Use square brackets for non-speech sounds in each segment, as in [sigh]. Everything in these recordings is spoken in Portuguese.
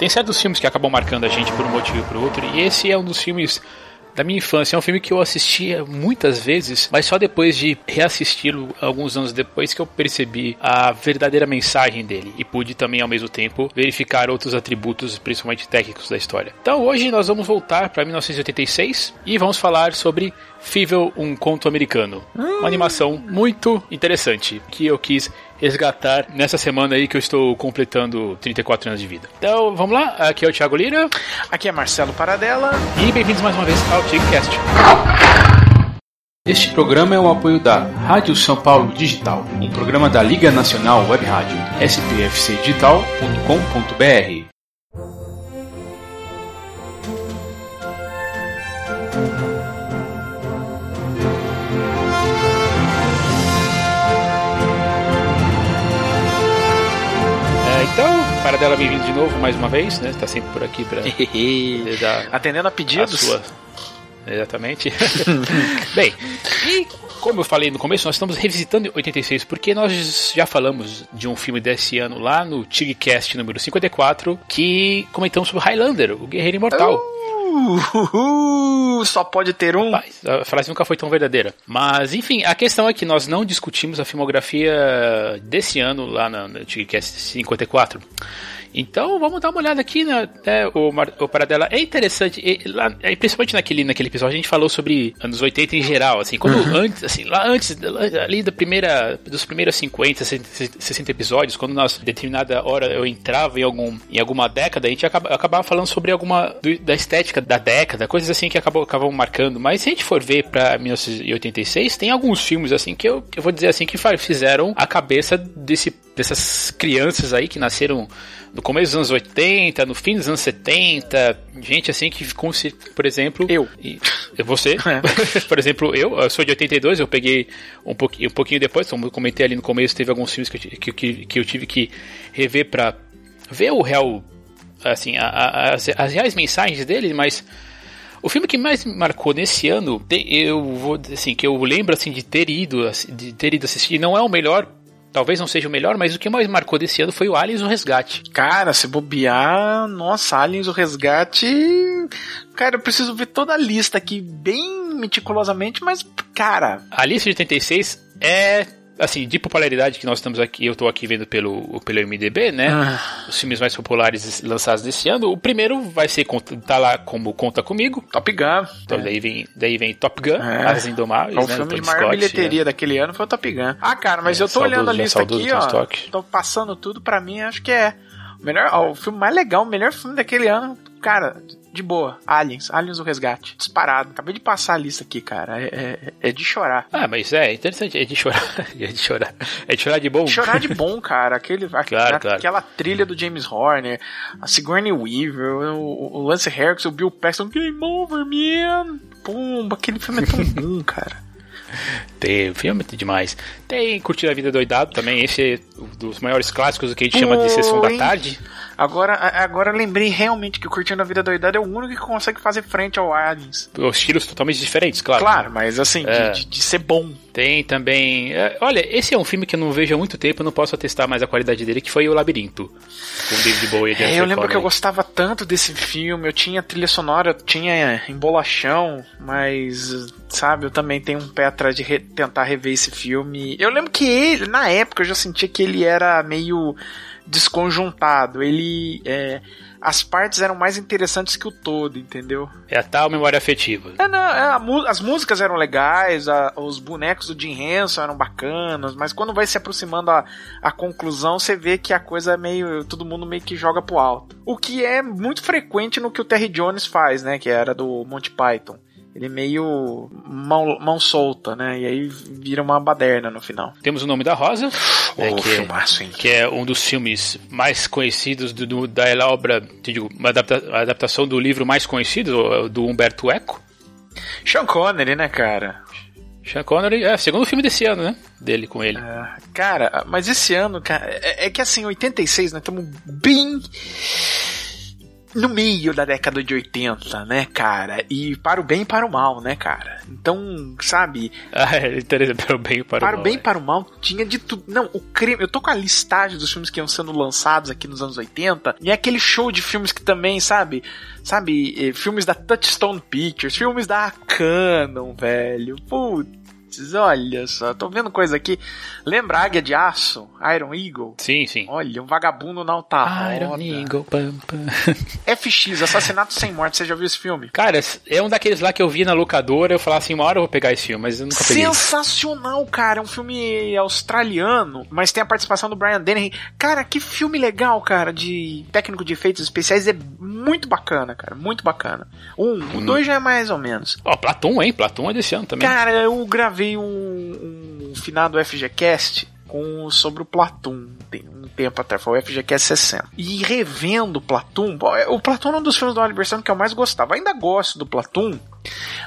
tem certos filmes que acabam marcando a gente por um motivo ou por outro, e esse é um dos filmes da minha infância. É um filme que eu assistia muitas vezes, mas só depois de reassisti-lo alguns anos depois que eu percebi a verdadeira mensagem dele e pude também ao mesmo tempo verificar outros atributos, principalmente técnicos da história. Então hoje nós vamos voltar para 1986 e vamos falar sobre Fível, um conto americano. Uma animação muito interessante que eu quis resgatar nessa semana aí que eu estou completando 34 anos de vida. Então, vamos lá. Aqui é o Thiago Lira. Aqui é Marcelo Paradela. E bem-vindos mais uma vez ao TigCast. Este programa é o apoio da Rádio São Paulo Digital, um programa da Liga Nacional Web Rádio, spfcdigital.com.br. Então, para dela bem-vindo de novo mais uma vez, né? Está sempre por aqui para [laughs] [laughs] atendendo a pedidos. A sua... Exatamente. [laughs] bem, e como eu falei no começo, nós estamos revisitando 86 porque nós já falamos de um filme desse ano lá no TigCast número 54 que comentamos sobre Highlander, o Guerreiro Imortal. Uh! Uh, só pode ter um. Mas, a frase nunca foi tão verdadeira. Mas, enfim, a questão é que nós não discutimos a filmografia desse ano lá na, na TGCast 54. Então vamos dar uma olhada aqui, né? O, o Paradela é interessante, e, lá, é, principalmente naquele, naquele episódio a gente falou sobre anos 80 em geral, assim, quando uhum. antes, assim, lá antes, ali da primeira, dos primeiros 50, 60 episódios, quando nós, determinada hora eu entrava em, algum, em alguma década, a gente acaba, acabava falando sobre alguma, do, da estética da década, coisas assim que acabam, acabam marcando, mas se a gente for ver pra 1986, tem alguns filmes, assim, que eu, eu vou dizer assim, que fizeram a cabeça desse, dessas crianças aí que nasceram no começo dos anos 80, no fim dos anos 70, gente assim que ficou, por exemplo, eu, e, você, é. [laughs] por exemplo, eu, eu sou de 82, eu peguei um pouquinho, um pouquinho depois, como eu comentei ali no começo, teve alguns filmes que eu, que, que eu tive que rever para ver o real, assim, a, a, as, as reais mensagens dele, mas o filme que mais me marcou nesse ano, eu vou assim, que eu lembro assim de ter ido, de ter ido assistir, não é o melhor Talvez não seja o melhor, mas o que mais marcou desse ano foi o Aliens o Resgate. Cara, se bobear, nossa, Aliens o Resgate. Cara, eu preciso ver toda a lista aqui bem meticulosamente, mas, cara. A lista de 86 é assim, de popularidade que nós estamos aqui, eu estou aqui vendo pelo, pelo MDB, né? Ah. Os filmes mais populares lançados desse ano. O primeiro vai ser, tá lá como Conta Comigo. Top Gun. Então é. daí, vem, daí vem Top Gun, é. As Indomáveis, o né? filme de maior Scott, bilheteria é. daquele ano foi o Top Gun. Ah, cara, mas é, eu tô saudoso, olhando a lista aqui, ó. Tô passando tudo pra mim, acho que é o melhor, ó, o filme mais legal, o melhor filme daquele ano, cara, de boa. Aliens. Aliens o Resgate. Disparado. Acabei de passar a lista aqui, cara. É, é, é de chorar. Ah, mas é interessante. É de chorar. [laughs] é de chorar. É de chorar de bom. Chorar de bom, [laughs] cara. Aquele, claro, a, claro. Aquela trilha do James Horner, a Sigourney Weaver, o, o Lance Harrison, o Bill Paxton. Game over, man. Pumba, aquele filme é tão [laughs] bom, cara. Tem filme demais. Tem Curtir a Vida Doidado também. Esse é um dos maiores clássicos que a gente chama de Sessão da Tarde. Agora, agora lembrei realmente que Curtindo a Vida Doidada é o único que consegue fazer frente ao Aliens. Os estilos totalmente diferentes, claro. Claro, mas assim, é. de, de, ser bom. Tem também. É, olha, esse é um filme que eu não vejo há muito tempo, eu não posso atestar mais a qualidade dele, que foi O Labirinto. Com David Bowie e é, Eu lembro que eu gostava tanto desse filme, eu tinha trilha sonora, eu tinha embolachão, mas, sabe, eu também tenho um pé atrás de re tentar rever esse filme. Eu lembro que ele, na época, eu já sentia que ele era meio desconjuntado. Ele. É, as partes eram mais interessantes que o todo, entendeu? É a tal memória afetiva. É, não, é, a, as músicas eram legais, a, os bonecos do Jim Henson eram bacanas, mas quando vai se aproximando a, a conclusão, você vê que a coisa é meio. todo mundo meio que joga pro alto. O que é muito frequente no que o Terry Jones faz, né? Que era do Monty Python ele é meio mão, mão solta, né? E aí vira uma baderna no final. Temos o nome da Rosa, oh, né, que, é- filmaço, que é um dos filmes mais conhecidos do, do da obra, digo, uma adapta, adaptação do livro mais conhecido, do Humberto Eco. Sean Connery, né, cara? Sean Connery, é, segundo filme desse ano, né? Dele com ele. É, cara, mas esse ano, cara, é, é que assim, 86, nós estamos bem no meio da década de 80, né, cara? E para o bem e para o mal, né, cara? Então, sabe? Ah, é interessante, para o bem e para, para o mal. o bem e é. para o mal tinha de tudo. Não, o crime. Eu tô com a listagem dos filmes que iam sendo lançados aqui nos anos 80. E é aquele show de filmes que também, sabe? Sabe? eh, Filmes da Touchstone Pictures, filmes da Canon, velho. Putz. Olha só, tô vendo coisa aqui. Lembra Águia de Aço? Iron Eagle? Sim, sim. Olha, um vagabundo na alta Iron roda. Eagle, pam, pam. [laughs] FX, Assassinato Sem Morte, você já viu esse filme? Cara, é um daqueles lá que eu vi na locadora, eu falava assim, uma hora eu vou pegar esse filme, mas eu nunca peguei. Sensacional, cara. É um filme australiano, mas tem a participação do Brian Dennehy. Cara, que filme legal, cara, de técnico de efeitos especiais. É muito bacana, cara. Muito bacana. Um, o dois já é mais ou menos. Ó, Platum, hein? Platum é desse ano também. Cara, eu gravei um, um finado FGCast com, sobre o Platum tem um tempo atrás, foi o FGCast 60. E revendo Platum, é- o Platum é um dos filmes do Oliver Stone que eu mais gostava. Ainda gosto do Platum,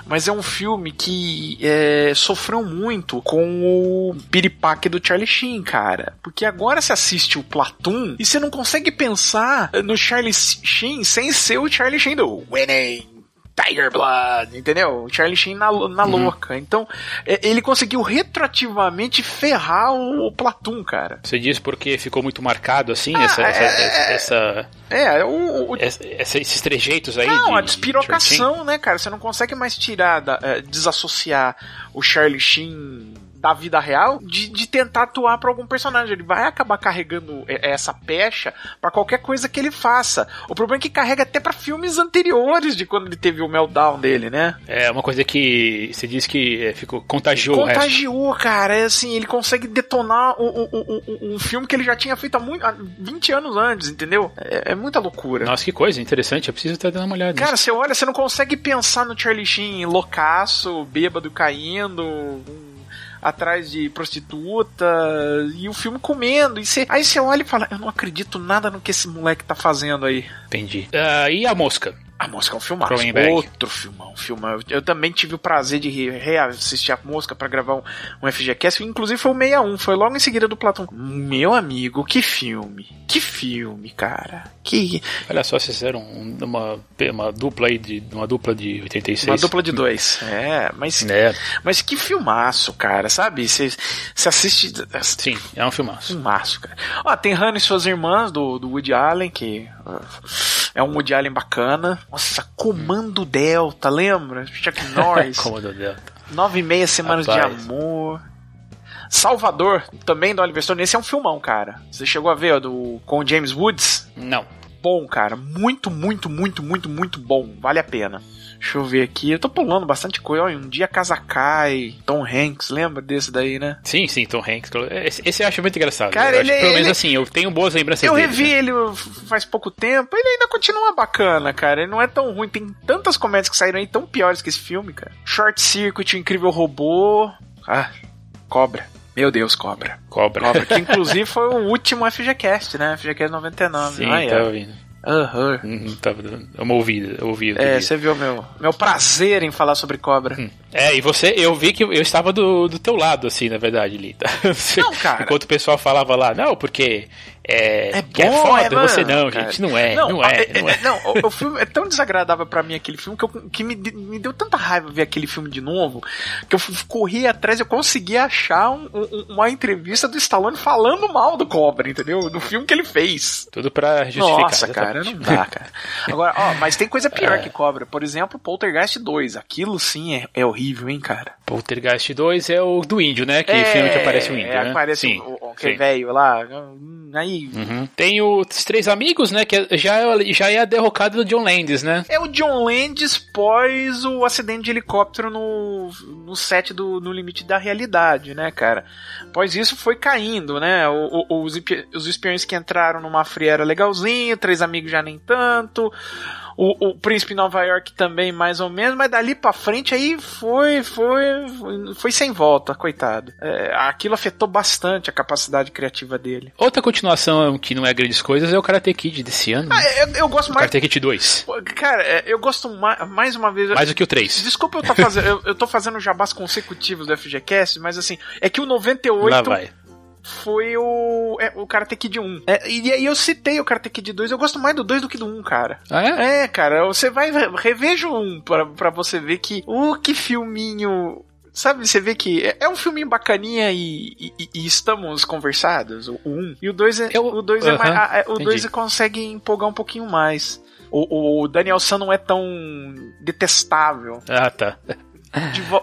mas é um filme que é, sofreu muito com o piripaque do Charlie Sheen, cara. Porque agora você assiste o Platum e você não consegue pensar no Charlie Sheen sem ser o Charlie Sheen do Winning. Tiger Blood, entendeu? O Charlie Sheen na, na louca. Então, é, ele conseguiu retroativamente ferrar o, o Platum, cara. Você diz porque ficou muito marcado assim, Ah, essa, essa, é- essa- É, o, o, essa- esses trejeitos aí. Não, de, a de despirocação, né, cara? Você não consegue mais tirar, da- eh, desassociar o Charlie Sheen da vida real de, de tentar atuar pra algum personagem. Ele vai acabar carregando eh, essa pecha pra qualquer coisa que ele faça. O problema é que carrega até pra filmes anteriores de quando ele teve o meltdown dele, né? É uma coisa que você diz que é, ficou contagiou. Contagiou, cara. É assim, ele consegue detonar o- o- o- um filme que ele já tinha feito há, muito, há 20 anos antes, entendeu? É, é muita loucura. Nossa, que coisa interessante. Eu preciso estar dando uma olhada. Cara, nisso. você olha, você não consegue pensar no Charlie Sheen loucaço, bêbado caindo, atrás de prostituta, e o filme comendo. E você, aí você olha e fala: Eu não acredito nada no que esse moleque tá fazendo aí. Entendi. Ah, e a mosca? A Mosca é um filmaço. Cronenberg. Outro filmão, filmão. Eu, também tive o prazer de re- reassistir a Mosca pra gravar um, um FGCast. Inclusive foi o 61, foi logo em seguida do Platão. Meu amigo, que filme. Que filme, cara. Que. Olha só, vocês fizeram um- uma, uma dupla aí de uma dupla de 86. Uma dupla de dois. É, mas. É, Mas que filmaço, cara, sabe? Você assiste. sim, é um filmaço. Filmaço, cara. Ó, tem Hannah e suas irmãs do, do Woody Allen, que é um Woody Allen bacana. Nossa, Comando Delta, lembra? Chuck [laughs] Norris. Commodore Delta. Nove e meia semanas Rapaz. de amor. Salvador, também do Oliver Stone. Esse é um filmão, cara. Você chegou a ver, ó, do, com o James Woods? Não. Bom, cara. Muito, muito, muito, muito, muito bom. Vale a pena. Deixa eu ver aqui. Eu tô pulando bastante coisa. Olha, um dia casa cai. Tom Hanks, lembra desse daí, né? Sim, sim, Tom Hanks. Esse, esse eu acho muito engraçado. Cara, eu ele- acho, pelo ele- menos assim, eu tenho boas lembranças Eu dele. revi né? ele faz pouco tempo. Ele ainda continua bacana, cara. Ele não é tão ruim. Tem tantas comédias que saíram aí tão piores que esse filme, cara. Short Circuit, o Incrível Robô. Ah, Cobra. Meu Deus, Cobra. Cobra. Cobra, que [laughs] inclusive foi o último FGCast, né? FGCast 99. Sim, Ah, é. tava ouvindo. Aham. Uhum, tava dando uma ouvida, eu ouvi. outro É, você viu meu, meu prazer em falar sobre Cobra. Hum. É, e você, eu vi que eu estava do, do teu lado, assim, na verdade, Lita. Não, [laughs] cara. Enquanto o pessoal falava lá, não, porque é, É é bom, foda, é, mano, você não, cara. gente, não é, não, é, não é. não, o, o filme é tão desagradável pra mim aquele filme que, eu, que me, me deu tanta raiva ver aquele filme de novo que eu corri atrás eu consegui achar um- um- uma entrevista do Stallone falando mal do Cobra, entendeu? Do filme que ele fez. Tudo pra justificar. Nossa, cara, não dá, cara. Agora, ó, mas tem coisa pior [laughs] É. que Cobra. Por exemplo, Poltergeist 2. Aquilo sim é, é horrível, hein, cara. Poltergeist 2 é o do índio, né? Que filme que aparece o índio, é, né? Aparece Sim, o, aquele sim. velho lá. hum, Aí. Uhum. Tem os Três Amigos, né? Que é- já, é- já é a derrocada do John Landis, né? É o John Landis pós o acidente de helicóptero no, no set do No Limite da Realidade, né, cara? Após isso foi caindo, né? O- o- os, os espiões que entraram numa fria era legalzinho, Três Amigos já nem tanto. O, o Príncipe Nova York também mais ou menos, mas dali pra frente aí foi foi foi, foi sem volta, coitado. É, aquilo afetou bastante a capacidade criativa dele. Outra continuação que não é grandes coisas é o Karate Kid desse ano. né? Ah, eu, eu gosto mais. Karate Kid 2. Cara, é, eu gosto mais, mais uma vez. Mais do que o 3. Desculpa eu, tá fazendo, eu, eu tô fazendo jabás consecutivos do FGCast, mas assim, é que o 98. Lá vai. Foi o, é, o Karate Kid 1. É, e aí eu citei o Karate Kid 2, eu gosto mais do 2 do que do 1, cara. Ah, é? É, cara, você vai, reveja o 1 pra, pra você ver que, o uh, que filminho sabe, você vê que é, é um filminho bacaninha e, e, e, estamos conversados, o 1. E o 2 é, Eu, o 2 uh -huh, é mais, a, o 2 consegue empolgar um pouquinho mais. O, o Daniel San não é tão detestável. Ah, tá.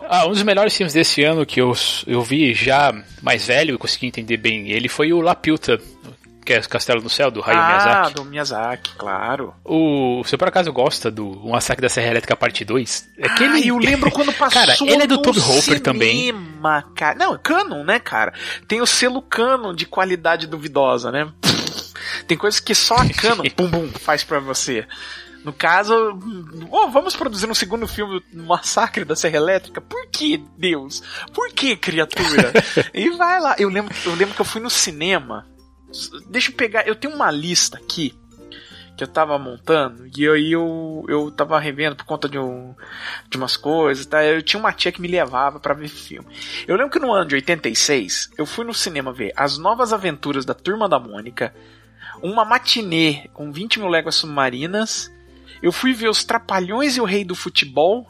Ah, um dos melhores filmes desse ano que eu, eu vi já mais velho e consegui entender bem ele foi o La Piuta, que é Castelo no Céu, do Hayao ah, Miyazaki. Ah, do Miyazaki, claro. O, você por acaso gosta do O Massacre da Serra Elétrica Parte 2? É que ah, eu lembro [laughs] quando passou Cara, ele é do Toby Hopper também. Cara. Não, é canon, né, cara? Tem o selo canon de qualidade duvidosa, né? Tem coisas que só a canon, [laughs] pum, pum, faz pra você. No caso, oh, vamos produzir um segundo filme do Massacre da Serra Elétrica? Por que, Deus? Por que, criatura? [laughs] e vai lá. Eu lembro, eu lembro que eu fui no cinema. Deixa eu pegar. Eu tenho uma lista aqui que eu tava montando e aí eu, eu tava revendo por conta de, um, de umas coisas, tá? Eu tinha uma tia que me levava para ver filme. Eu lembro que no ano de 86 eu fui no cinema ver As Novas Aventuras da Turma da Mônica, uma matinê com 20 mil léguas submarinas eu fui ver os Trapalhões e o Rei do Futebol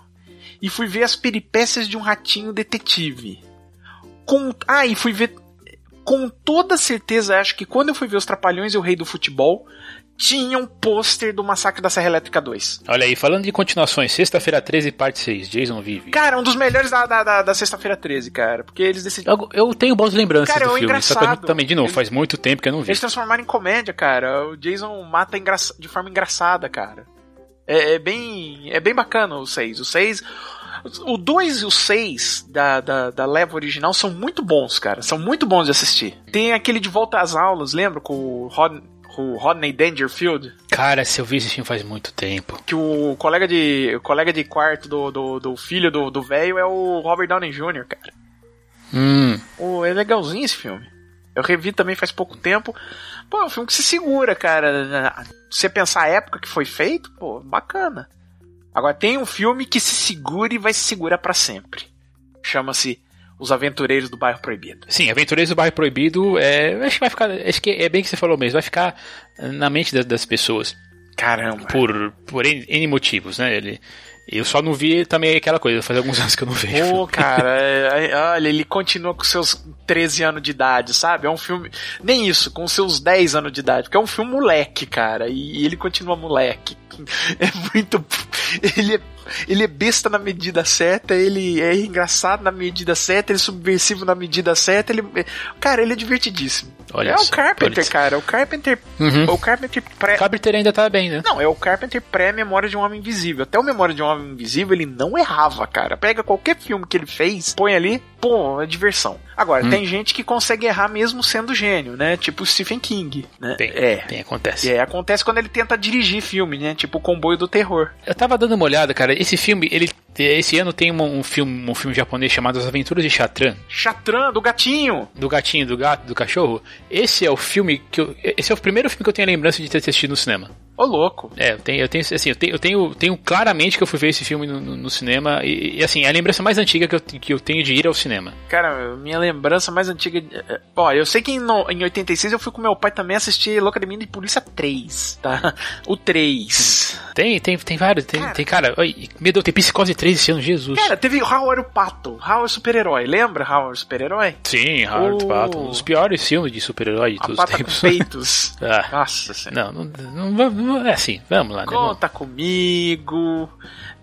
e fui ver as peripécias de um ratinho detetive. Com, ah, e fui ver com toda certeza, acho que quando eu fui ver os Trapalhões e o Rei do Futebol, tinha um pôster do Massacre da Serra Elétrica 2. Olha aí, falando de continuações, Sexta-feira 13, parte 6, Jason Vive. Cara, um dos melhores da, da, da, da Sexta-feira 13, cara. Porque eles decidiram. Eu, eu tenho boas lembranças cara, do é filme, eu, também, de novo, eles, faz muito tempo que eu não vi. Eles transformaram em comédia, cara. O Jason mata de forma engraçada, cara. É, é, bem, é bem bacana o 6. O 6. O 2 e o 6 da, da, da leva original são muito bons, cara. São muito bons de assistir. Tem aquele de volta às aulas, lembra? Com o Rod, o Rodney Dangerfield. Cara, se eu vi esse filme faz muito tempo. Que o colega de, o colega de quarto do, do, do filho do velho é o Robert Downey Jr., cara. Hum. Oh, é legalzinho esse filme. Eu revi também faz pouco tempo. Pô, é um filme que se segura, cara. Você pensar a época que foi feito, pô, bacana. Agora tem um filme que se segura e vai se segurar para sempre. Chama-se Os Aventureiros do Bairro Proibido. Sim, Aventureiros do Bairro Proibido é, acho que vai ficar, acho que é bem que você falou mesmo, vai ficar na mente das, das pessoas. Caramba. Por por N, N motivos, né? Ele eu só não vi também aquela coisa, faz alguns [laughs] anos que eu não vejo. Pô, cara, é, olha, ele continua com seus 13 anos de idade, sabe? É um filme. Nem isso, com seus 10 anos de idade, porque é um filme moleque, cara, e ele continua moleque. [laughs] É muito. Ele é ele é besta na medida certa, ele é engraçado na medida certa, ele é subversivo na medida certa, ele. Cara, ele é divertidíssimo. Olha é o Carpenter, cara. O Carpenter. Uhum. O Carpenter pré. Carpenter ainda tá bem, né? Não, é o Carpenter pré-memória de um Homem Invisível. Até o Memória de um Homem Invisível ele não errava, cara. Pega qualquer filme que ele fez, põe ali, pô, é diversão. Agora, hum. tem gente que consegue errar mesmo sendo gênio, né? Tipo Stephen King, né? Tem, é. Tem, acontece. É, acontece quando ele tenta dirigir filme, né? Tipo o Comboio do Terror. Eu tava dando uma olhada, cara. Esse filme, ele esse ano tem um, um, filme, um filme japonês chamado As Aventuras de Chatran. Chatran, do gatinho. Do gatinho, do gato, do cachorro. Esse é o filme que eu, esse é o primeiro filme que eu tenho a lembrança de ter assistido no cinema. Ô, louco. É, eu tenho, eu tenho, assim, eu tenho, eu tenho, tenho claramente que eu fui ver esse filme no, no, no cinema e, e, assim, é a lembrança mais antiga que eu, que eu tenho de ir ao cinema. Cara, minha lembrança mais antiga... Ó, eu sei que em, no, em 86 eu fui com meu pai também assistir Locademia de Polícia 3, tá? O 3. Tem, tem, tem vários, tem, cara, tem, cara, meu Deus, tem Psicose 3 ano, Jesus. Cara, teve Howard o Pato, Howard super-herói, lembra Howard super-herói? Sim, Howard o Pato, um dos piores filmes de super-herói de todos os tempos. [laughs] peitos. ah. Nossa senhora. Não, não, não, não, é assim, vamos lá, né? Conta comigo.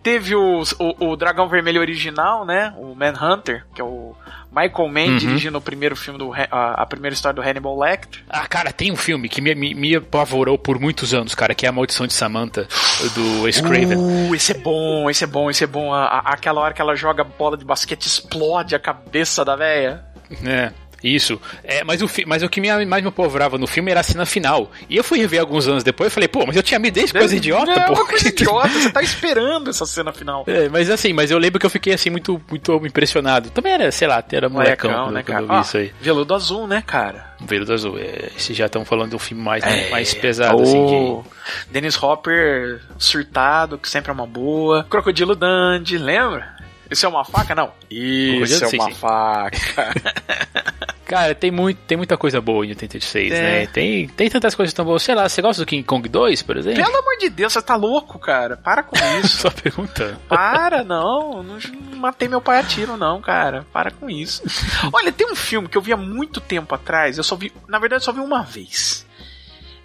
Teve o, o, o Dragão Vermelho original, né? O Manhunter, que é o Michael Mann uhum. dirigindo o primeiro filme do a, a, primeira história do Hannibal Lecter. Ah, cara, tem um filme que me, me, me apavorou por muitos anos, cara, que é A Maldição de Samantha, do Wes Craven. Uh, esse é bom, esse é bom, esse é bom. A, a, aquela hora que ela joga bola de basquete explode a cabeça da véia. É. Isso. É, mas, o, mas o que me, mais me apavorava no filme era a cena final. E eu fui rever alguns anos depois e falei, pô, mas eu tinha me desse coisa idiota, não, pô. Uma coisa [laughs] idiota, você tá esperando essa cena final. É, mas assim, mas eu lembro que eu fiquei assim muito, muito impressionado. Também era, sei lá, era molecão, molecão né, cara? ah, isso aí. Veludo Azul, né, cara? Veludo Azul. É, já estão falando do filme mais, é, mais pesado, assim, de... Dennis Hopper surtado, que sempre é uma boa. Crocodilo Dandy, lembra? Isso é uma faca? Não. Isso é uma sim. faca. [laughs] Cara, tem, muito, tem muita coisa boa em 86, é. né? Tem, tem tantas coisas tão boas. Sei lá, você gosta do King Kong 2, por exemplo? Pelo amor de Deus, você tá louco, cara. Para com [laughs] isso. Só perguntando. Para, não. Não matei meu pai a tiro, não, cara. Para com isso. Olha, tem um filme que eu vi há muito tempo atrás. Eu só vi. Na verdade, eu só vi uma vez.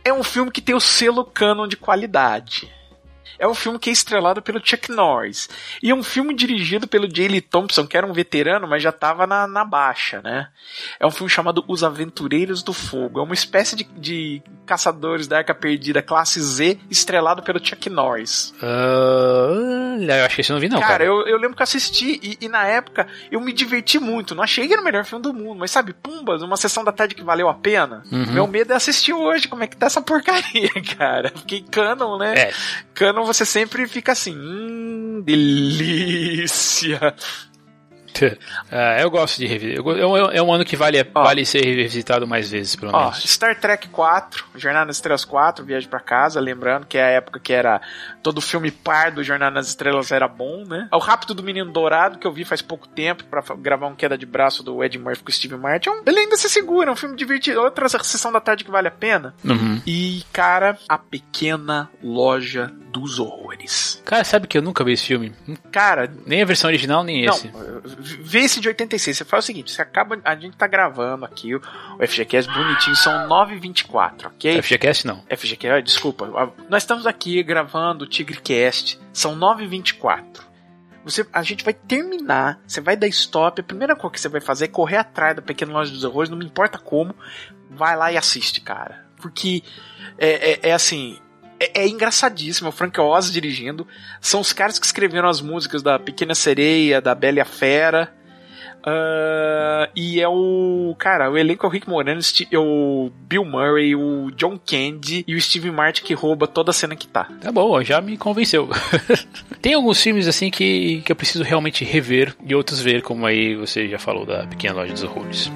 É um filme que tem o selo canon de qualidade é um filme que é estrelado pelo Chuck Norris. E é um filme dirigido pelo J. Lee Thompson, que era um veterano, mas já estava na, na baixa, né? É um filme chamado Os Aventureiros do Fogo. É uma espécie de, de caçadores da Arca Perdida classe Z, estrelado pelo Chuck Norris. Uh, eu acho que eu não vi, não. Cara, cara. Eu, eu lembro que assisti e, e, na época eu me diverti muito. Não achei que era o melhor filme do mundo, mas sabe, Pumbas, uma sessão da tarde que valeu a pena. Uhum. Meu medo é assistir hoje. Como é que tá essa porcaria, [laughs] cara? Porque canon, né? É. Canon você sempre fica assim, hum, delícia. [laughs] É, eu gosto de revisar. É, é um ano que vale, ó, vale ser revisitado mais vezes, pelo ó, menos. Star Trek 4, Jornada nas Estrelas 4, Viagem para Casa, lembrando que é a época que era todo filme par do Jornada nas Estrelas era bom, né? O Rápido do Menino Dourado, que eu vi faz pouco tempo para gravar um queda de braço do Ed Murphy com o Steve Martin. É ele ainda se segura, é um filme divertido. Outra sessão da tarde que vale a pena. Uhum. E, cara, A Pequena Loja dos Horrores. Cara, sabe que eu nunca vi esse filme? Cara... Nem a versão original, nem não, esse vê esse de 86. Você faz o seguinte: você acaba. A gente tá gravando aqui o, o FGCast bonitinho, são 9h24, ok? FGCast não. FGCast, desculpa. Nós estamos aqui gravando o TigreCast, são 9h24. Você, a gente vai terminar, você vai dar stop, a primeira coisa que você vai fazer é correr atrás da Pequena Loja dos Horrores, não me importa como, vai lá e assiste, cara. Porque é, é, é assim, é, é, engraçadíssimo. O Frank Oz dirigindo. São os caras que escreveram as músicas da Pequena Sereia, da Bela e a Fera. Uh, e é o. Cara, o elenco é o Rick Moranis, é o Bill Murray, o John Candy e o Steve Martin que rouba toda a cena que tá. Tá bom, já me convenceu. [laughs] Tem alguns filmes assim que, que eu preciso realmente rever e outros ver, como aí você já falou da Pequena Loja dos Horrores.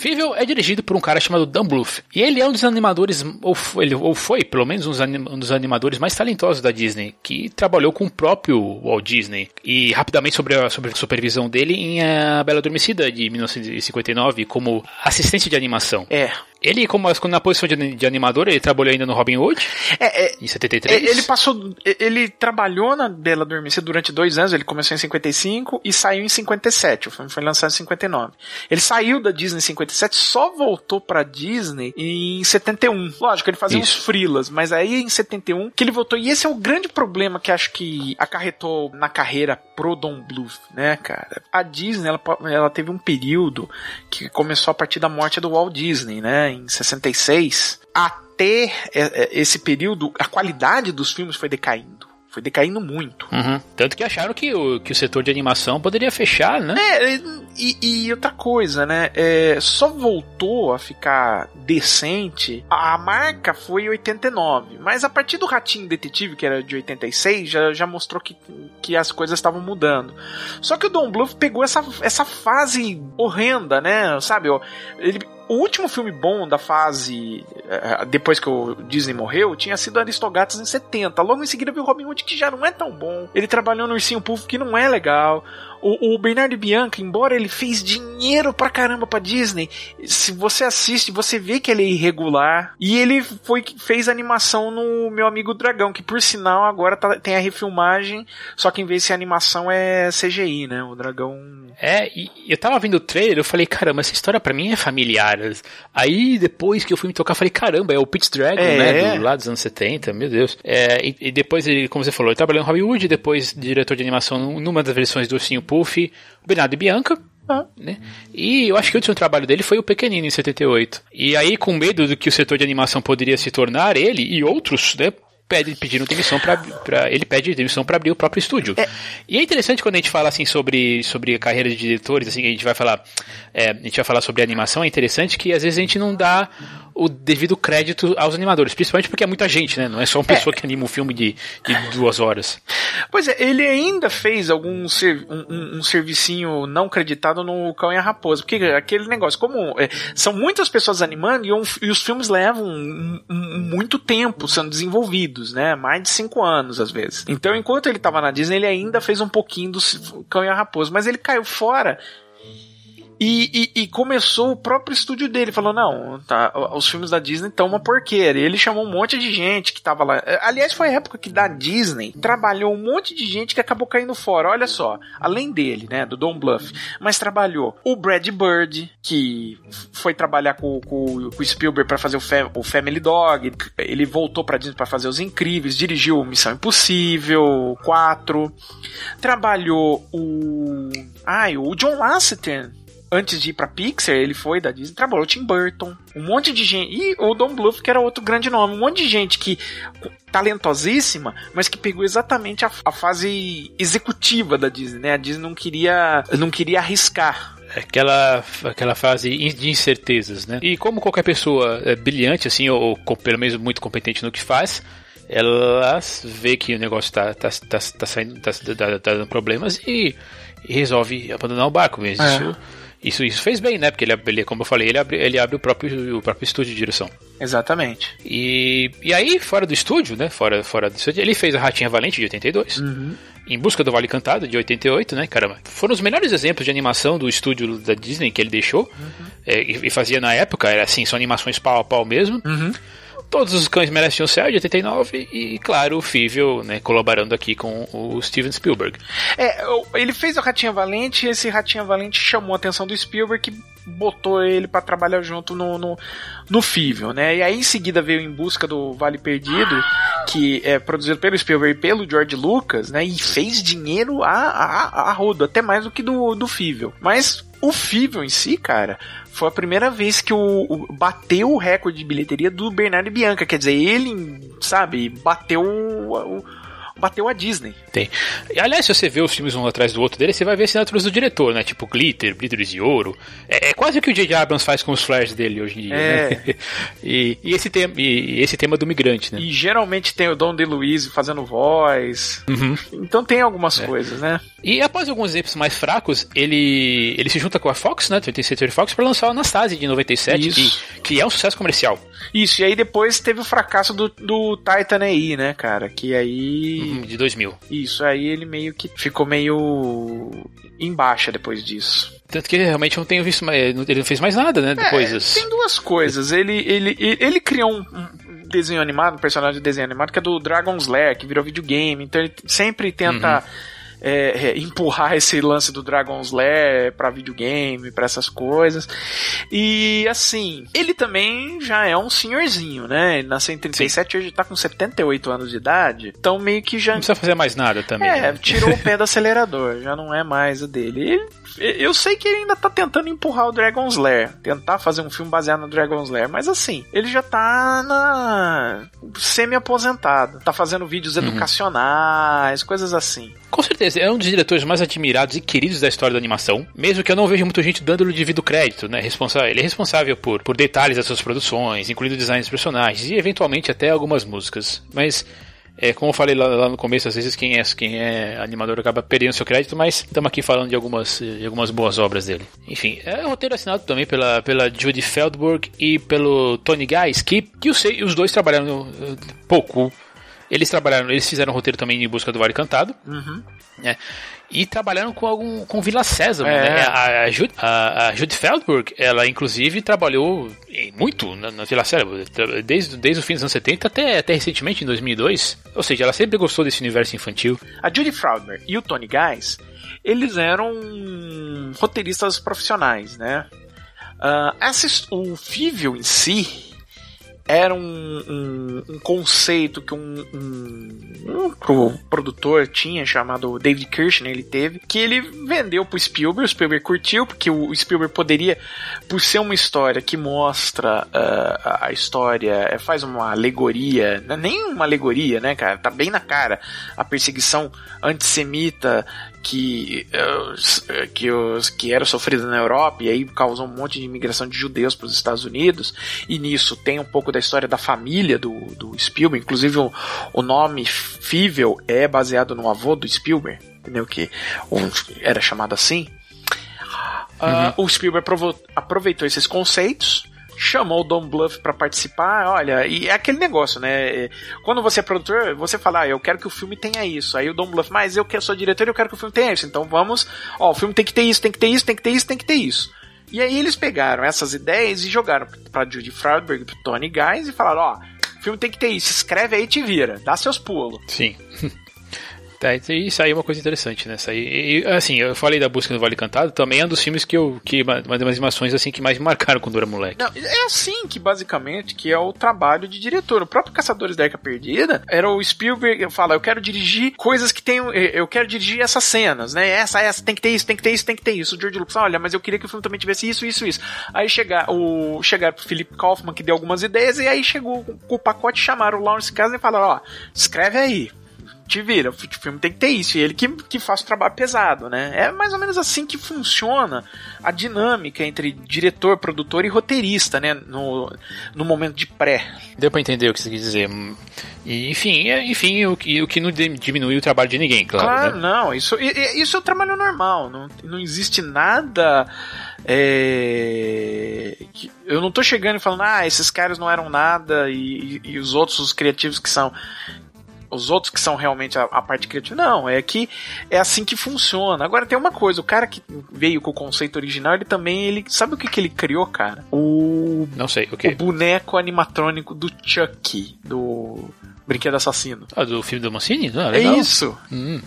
Fível é dirigido por um cara chamado Dan Bluth. E ele é um dos animadores, ou foi, ele, ou foi pelo menos um, dos animadores mais talentosos da Disney, que trabalhou com o próprio Walt Disney. E rapidamente sobre a, sobre a supervisão dele em A Bela Adormecida, de 1959, como assistente de animação. É. Ele, como na posição de, de, animador, ele trabalhou ainda no Robin Hood? É, é, em 73? É, ele passou. Ele trabalhou na Bela Adormecida durante dois anos. Ele começou em 55 e saiu em 57. O filme foi lançado em 59. Ele saiu da Disney em 57, só voltou pra Disney em 71. Lógico, ele fazia Isso. uns frilas, mas aí em 71 que ele voltou. E esse é o grande problema que acho que acarretou na carreira pro Don Bluth, né, cara? A Disney, ela, ela teve um período que começou a partir da morte do Walt Disney, né? Em 66, até é, é, esse período, a qualidade dos filmes foi decaindo. Foi decaindo muito. Uhum. Tanto que acharam que o, que o setor de animação poderia fechar, né? É, e, e outra coisa, né? É, só voltou a ficar decente. A, a marca foi 89. Mas a partir do Ratinho Detetive, que era de 86, já, já mostrou que, que as coisas estavam mudando. Só que o Don Bluth pegou essa, essa fase horrenda, né? Sabe? Ele o último filme bom da fase eh, depois que o Disney morreu tinha sido Aristogatas em 70. Logo em seguida veio Robin Hood que já não é tão bom. Ele trabalhou no Ursinho Puff que não é legal. O, o Bernardo Bianca, embora ele fez dinheiro pra caramba pra Disney, se você assiste, você vê que ele é irregular. E ele foi fez animação no Meu Amigo Dragão, que por sinal agora tá, tem a refilmagem, só que em vez de ser animação é CGI, né? O dragão. É, e eu tava vendo o trailer, eu falei, caramba, essa história pra mim é familiar. Aí depois que eu fui me tocar, eu falei, caramba, é o Pete Dragon, é. né? Do, lá dos anos 70, meu Deus. É, e, e, depois ele, como você falou, ele trabalhou em Hollywood, depois diretor de animação numa das versões do Ursinho Puff, o Bernardo e Bianca. Ah, né? E eu acho que o último trabalho dele foi o Pequenino em 78. E aí, com medo do que o setor de animação poderia se tornar, ele e outros, né, pede, pediram demissão para ele pede demissão para abrir o próprio estúdio. É. E é interessante quando a gente fala assim sobre, sobre carreira de diretores, assim, a gente vai falar é, a gente vai falar sobre animação, é interessante que às vezes a gente não dá o devido crédito aos animadores, principalmente porque é muita gente, né? Não é só uma é. pessoa que anima um filme de, de duas horas. Pois é, ele ainda fez algum ser, um, um, servicinho não creditado no Cão e a Raposa, porque aquele negócio, como é, são muitas pessoas animando e, um, e os filmes levam muito tempo sendo desenvolvidos né? Mais de cinco anos, às vezes. Então, enquanto ele tava na Disney, ele ainda fez um pouquinho do Cão e a Raposa, mas ele caiu fora e, e, e, começou o próprio estúdio dele, falou: não, tá, os filmes da Disney estão uma porqueira. E ele chamou um monte de gente que tava lá. Aliás, foi a época que da Disney trabalhou um monte de gente que acabou caindo fora. Olha só, além dele, né, do Don Bluff, mas trabalhou o Brad Bird, que foi trabalhar com, com, com o Spielberg para fazer o, Fam o, Family Dog. Ele voltou pra Disney para fazer Os Incríveis, dirigiu Missão Impossível 4. Trabalhou o. Ai, o John Lasseter antes de ir pra Pixar, ele foi da Disney, trabalhou Tim Burton, um monte de gente, e o Don Bluth, que era outro grande nome, um monte de gente que talentosíssima, mas que pegou exatamente a, a fase executiva da Disney, né? A Disney não queria, não queria arriscar aquela, aquela fase de incertezas, né? E como qualquer pessoa é brilhante, assim, ou, ou, pelo menos muito competente no que faz, ela vê que o negócio tá, tá, tá, tá saindo, tá, tá, tá dando problemas e, e, resolve abandonar o barco. Mas é. isso isso, isso fez bem, né? Porque ele, ele como eu falei, ele abre, ele abre o, próprio, o próprio estúdio de direção. Exatamente. E, e aí, fora do estúdio, né? Fora, fora do estúdio, ele fez a Ratinha Valente de 82. Uhum. Em Busca do Vale Cantado, de 88, né? Caramba. Foram os melhores exemplos de animação do estúdio da Disney que ele deixou. Uhum. É, e, e, fazia na época, era assim, são animações pau a pau mesmo. Uhum. Todos os Cães Merecem o Céu, de 89, e, claro, o Fível, né, colaborando aqui com o Steven Spielberg. É, ele fez o Ratinha Valente, e esse Ratinha Valente chamou a atenção do Spielberg, que botou ele para trabalhar junto no, no, no Fível, né? E aí em seguida veio Em Busca do Vale Perdido, que é produzido pelo Spielberg e pelo George Lucas, né? E fez dinheiro a, a, a rodo, até mais do que do, do Fível. Mas o Fível em si, cara, foi a primeira vez que o, o, bateu o recorde de bilheteria do Bernardo Bianca. Quer dizer, ele, sabe, bateu o, o bateu a Disney. Tem. E, aliás, se você vê os filmes um atrás do outro dele, você vai ver assinaturas do diretor, né? Tipo Glitter, Glitters de Ouro. É, é quase o que o J.J. Abrams faz com os flares dele hoje em dia. É. Né? [laughs] e, e, esse tema, e, esse tema do migrante, né? E geralmente tem o Dom DeLuise fazendo voz. Uhum. Então tem algumas é. coisas, né? E após alguns exemplos mais fracos, ele, ele se junta com a Fox, né? 20th Century Fox, para lançar o Anastasia de 97, que, que é um sucesso comercial. Isso, e aí depois teve o fracasso do, do Titan AI, né, cara? Que aí. Uhum, de 2000. Isso, aí ele meio que ficou meio em baixa depois disso. Tanto que realmente não tenho visto mais. Ele não fez mais nada, né? Depois é, Tem duas coisas. Ele, ele, ele, ele criou um, um, desenho animado, um personagem de desenho animado, que é do Dragon's Lair, que virou videogame. Então ele sempre tenta. Uhum é, é, empurrar esse lance do Dragon's Lair pra videogame, pra essas coisas. E assim, ele também já é um senhorzinho, né? Ele nasceu em 37 e hoje tá com 78 anos de idade. Então meio que já. Não precisa fazer mais nada também. É, né? tirou o [laughs] pé do acelerador, já não é mais o dele. Ele eu sei que ele ainda tá tentando empurrar o Dragon's Lair, tentar fazer um filme baseado no Dragon's Lair, mas assim, ele já tá na semi-aposentado, tá fazendo vídeos uhum. educacionais, coisas assim. Com certeza, é um dos diretores mais admirados e queridos da história da animação, mesmo que eu não vejo muita gente dando-lhe devido crédito, né? Responsável, ele é responsável por, por detalhes das suas produções, incluindo designs dos personagens e eventualmente até algumas músicas. Mas é, como eu falei lá, lá, no começo, às vezes quem é, quem é animador acaba perdendo seu crédito, mas estamos aqui falando de algumas, de algumas boas obras dele. Enfim, é um roteiro assinado também pela, pela Judy Feldberg e pelo Tony Guys, que, que eu sei, os dois trabalharam pouco. Eles trabalharam, eles fizeram roteiro também em busca do Vale Cantado. Uhum. Né? e trabalhando com algum com Vila César, é. né? A, a, Jude, a, a Jude Feldberg, ela inclusive trabalhou muito na, na Vila César, desde, desde o fim dos anos 70 até, até recentemente, em 2002. Ou seja, ela sempre gostou desse universo infantil. A Judy Feldberg e o Tony Guys, eles eram roteiristas profissionais, né? Uh, essa, o Fível em si, era um, um, um conceito que um, um, um, produtor tinha chamado David Kirshner, ele teve, que ele vendeu pro Spielberg, o Spielberg curtiu, porque o Spielberg poderia, por ser uma história que mostra uh, a história, é, faz uma alegoria, não é nem uma alegoria, né, cara, tá bem na cara, a perseguição antissemita que, uh, que, os, que era sofrida na Europa e aí causou um monte de imigração de judeus para os Estados Unidos e nisso tem um pouco da história da família do, do Spielberg, inclusive o, o nome Fível é baseado no avô do Spielberg, entendeu que era chamado assim. Uh, O Spielberg aproveitou esses conceitos chamou o Don Bluth para participar. Olha, e é aquele negócio, né? Quando você é produtor, você fala, ah, eu quero que o filme tenha isso. Aí o Don Bluth, mas eu sou diretor, eu quero que o filme tenha isso. Então vamos, ó, o filme tem que ter isso, tem que ter isso, tem que ter isso, tem que ter isso. E aí eles pegaram essas ideias e jogaram pra Judy Friedberg, pro Tony Guys e falaram, ó, o filme tem que ter isso, escreve aí e te vira, dá seus pulos. Sim. [laughs] Tá, isso aí é uma coisa interessante, né? Isso aí, e, assim, eu falei da busca do Vale Cantado, também é um dos filmes que eu. que uma das animações assim que mais me marcaram quando eu era moleque. Não, é assim que basicamente que é o trabalho de diretor. O próprio Caçadores da Arca Perdida era o Spielberg fala, eu quero dirigir coisas que tenham. Eu quero dirigir essas cenas, né? Essa, essa, tem que ter isso, tem que ter isso, tem que ter isso. O George Lucas, olha, mas eu queria que o filme também tivesse isso, isso, isso. Aí chegar o chegar pro Philip Kaufman, que deu algumas ideias, e aí chegou com o pacote, chamaram o Lawrence Kasdan e falaram, ó, escreve aí te vira, o filme tem que ter isso, e ele que, que faz o trabalho pesado, né? É mais ou menos assim que funciona a dinâmica entre diretor, produtor e roteirista, né? No, no momento de pré. Deu pra entender o que você quis dizer. E, enfim, é, enfim o, que, o que não diminui o trabalho de ninguém, claro. Claro, né? não. Isso, isso é o trabalho normal. Não, não existe nada. É, eu não tô chegando e falando, ah, esses caras não eram nada e, e, e os outros, os criativos que são os outros que são realmente a, a, parte criativa. Não, é que é assim que funciona. Agora tem uma coisa, o cara que veio com o conceito original, ele também, ele sabe o que, que ele criou, cara? O Não sei, o okay. O boneco animatrônico do Chucky, do Brinquedo Assassino. Ah, do filme do Mancini? Ah, é isso. Hum,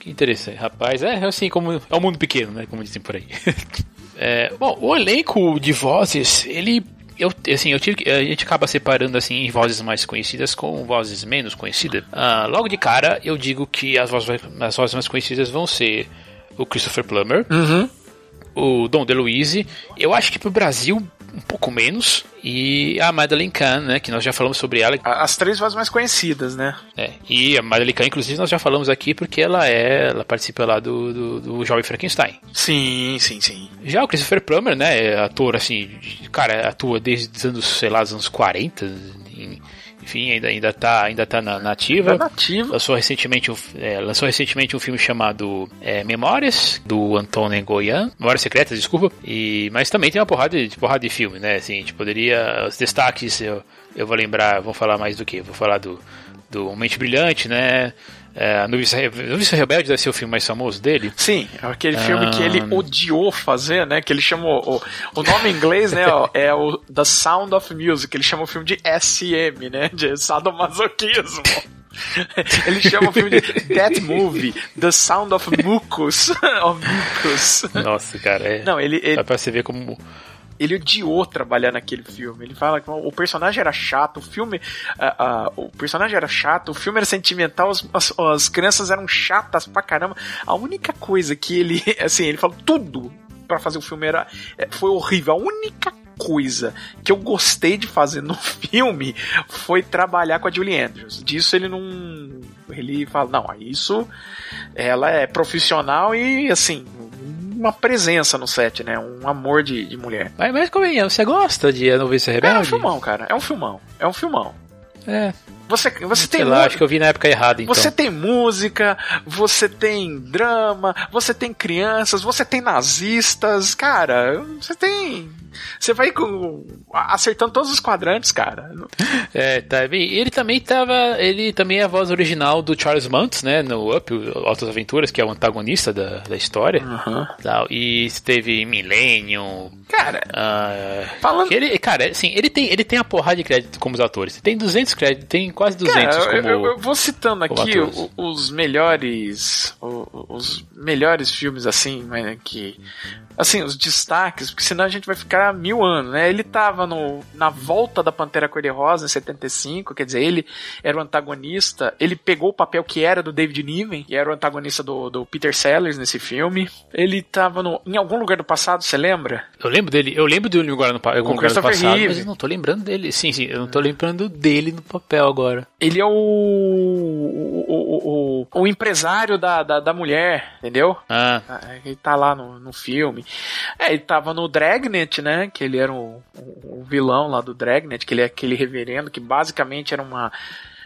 que interessante, rapaz. É assim como é um mundo pequeno, né, como dizem por aí. [laughs] é, bom, o elenco de vozes, ele eu, assim, eu tive, a gente acaba separando assim vozes mais conhecidas com vozes menos conhecidas. Ah, logo de cara, eu digo que as vozes, as vozes mais conhecidas vão ser o Christopher Plummer, uhum. o Dom DeLuise. Eu acho que pro Brasil um pouco menos. E a Madeleine Kahn, né? Que nós já falamos sobre ela. As três vozes mais conhecidas, né? É. E a Madeleine Kahn, inclusive, nós já falamos aqui porque ela é. Ela participa lá do, do, do Jovem Frankenstein. Sim, sim, sim. Já o Christopher Plummer, né? É ator, assim. Cara, atua desde os anos, sei lá, os anos 40. Em, enfim, ainda, ainda tá, ainda tá na, nativa. Tá nativa. Lançou recentemente, um, é, lançou recentemente um filme chamado é, Memórias, do Antônio Goyan. Memórias Secretas, desculpa. E, mas também tem uma porrada de, porrada de filme, né? Assim, a gente poderia. Os destaques, eu, eu vou lembrar, vou falar mais do que? Vou falar do, do Mente Brilhante, né? É, a Noviça, Rebelde deve ser o filme mais famoso dele? Sim, é aquele filme que ele ah. odiou fazer, né? Que ele chamou. O, o nome em inglês, né? é o The Sound of Music. Ele chama o filme de SM, né? De sadomasoquismo. [laughs] Ele chama o filme de That Movie, The Sound of Mucus. [laughs] of Mucus. Nossa, cara, é. Não, ele, ele... Dá pra você ver como ele odiou trabalhar naquele filme. Ele fala que o personagem era chato, o filme. Uh, uh, o personagem era chato, o filme era sentimental, as, as, as, crianças eram chatas pra caramba. A única coisa que ele. [laughs] Assim, ele falou tudo para fazer o filme era. É, foi horrível. A única coisa que eu gostei de fazer no [laughs] filme foi trabalhar com a Julie Andrews. Disso ele não. Ele fala, não, isso. Ela é profissional e assim uma presença no set, né? Um amor de, de mulher. Mas, mas convenhamos, você gosta de A Noviça Rebelde? É um filmão, cara. É um filmão. É um filmão. É. Você, você tem. lá, acho que eu vi na época errada, então. Você tem música, você tem drama, você tem crianças, você tem nazistas, cara. Você tem você vai com, acertando todos os quadrantes, cara. [laughs] É, tá. Ele também tava. Ele também é a voz original do Charles Muntz, né? No Up, Altas Aventuras, que é o antagonista da, da história. Uhum. Tal. E teve Millennium. Cara, uh, falando. Ele, cara, assim, ele tem, ele tem a porrada de crédito como os atores. Tem 200 créditos, tem quase 200 cara, como. Eu, eu vou citando aqui os, os melhores. Os melhores filmes, assim, né, que assim, os destaques, porque senão a gente vai ficar mil anos, né? Ele tava no, na volta da Pantera Cor-de-Rosa em 75, quer dizer, ele era o antagonista, ele pegou o papel que era do David Niven, e era o antagonista do, do Peter Sellers nesse filme. Ele tava no, em algum lugar do passado, você lembra? Eu lembro dele, eu lembro dele agora no, algum lugar do passado, Reeve. mas eu não tô lembrando dele. Sim, sim, eu não tô lembrando dele no papel agora. Ele é o, o, o, o, o empresário da, da, da mulher, entendeu? Ah. Ele tá lá no, no filme. É, ele tava no Dragnet, né? Que ele era o, o, o vilão lá do Dragnet, que ele é aquele reverendo que basicamente era uma.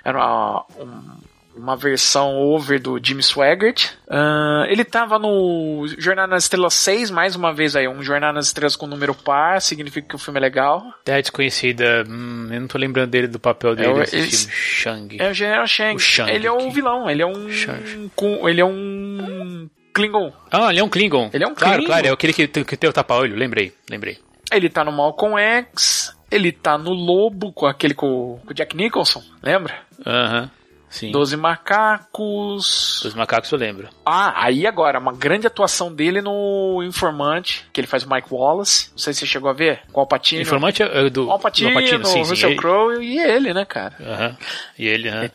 Era uma, um, uma versão over do Jimmy Swaggart. Uh, ele tava no Jornada nas Estrelas 6, mais uma vez aí, um Jornada nas Estrelas com número par, significa que o filme é legal. Terra Desconhecida, hum, eu não tô lembrando dele do papel dele é, nesse ele, filme, Shang. É o General Shang. O Shang ele é o vilão, ele é um... Ele é um... Klingon. Ah, ele é um Klingon. Ele é um Klingon. Claro, claro, é aquele que, que tem o tapa-olho, lembrei, lembrei. Ele tá no Malcolm X, ele tá no Lobo, com aquele com, com o Jack Nicholson, lembra? Aham. Uhum. Sim. Doze Macacos. Doze Macacos eu lembro. Ah, aí agora, uma grande atuação dele no Informante, que ele faz o Mike Wallace. Não sei se você chegou a ver. Com o Alpatino. Informante é do... O Alpatino, Alpatino sim, Russell Crowe e ele, né, cara? Aham. Uhum. E ele. Uhum.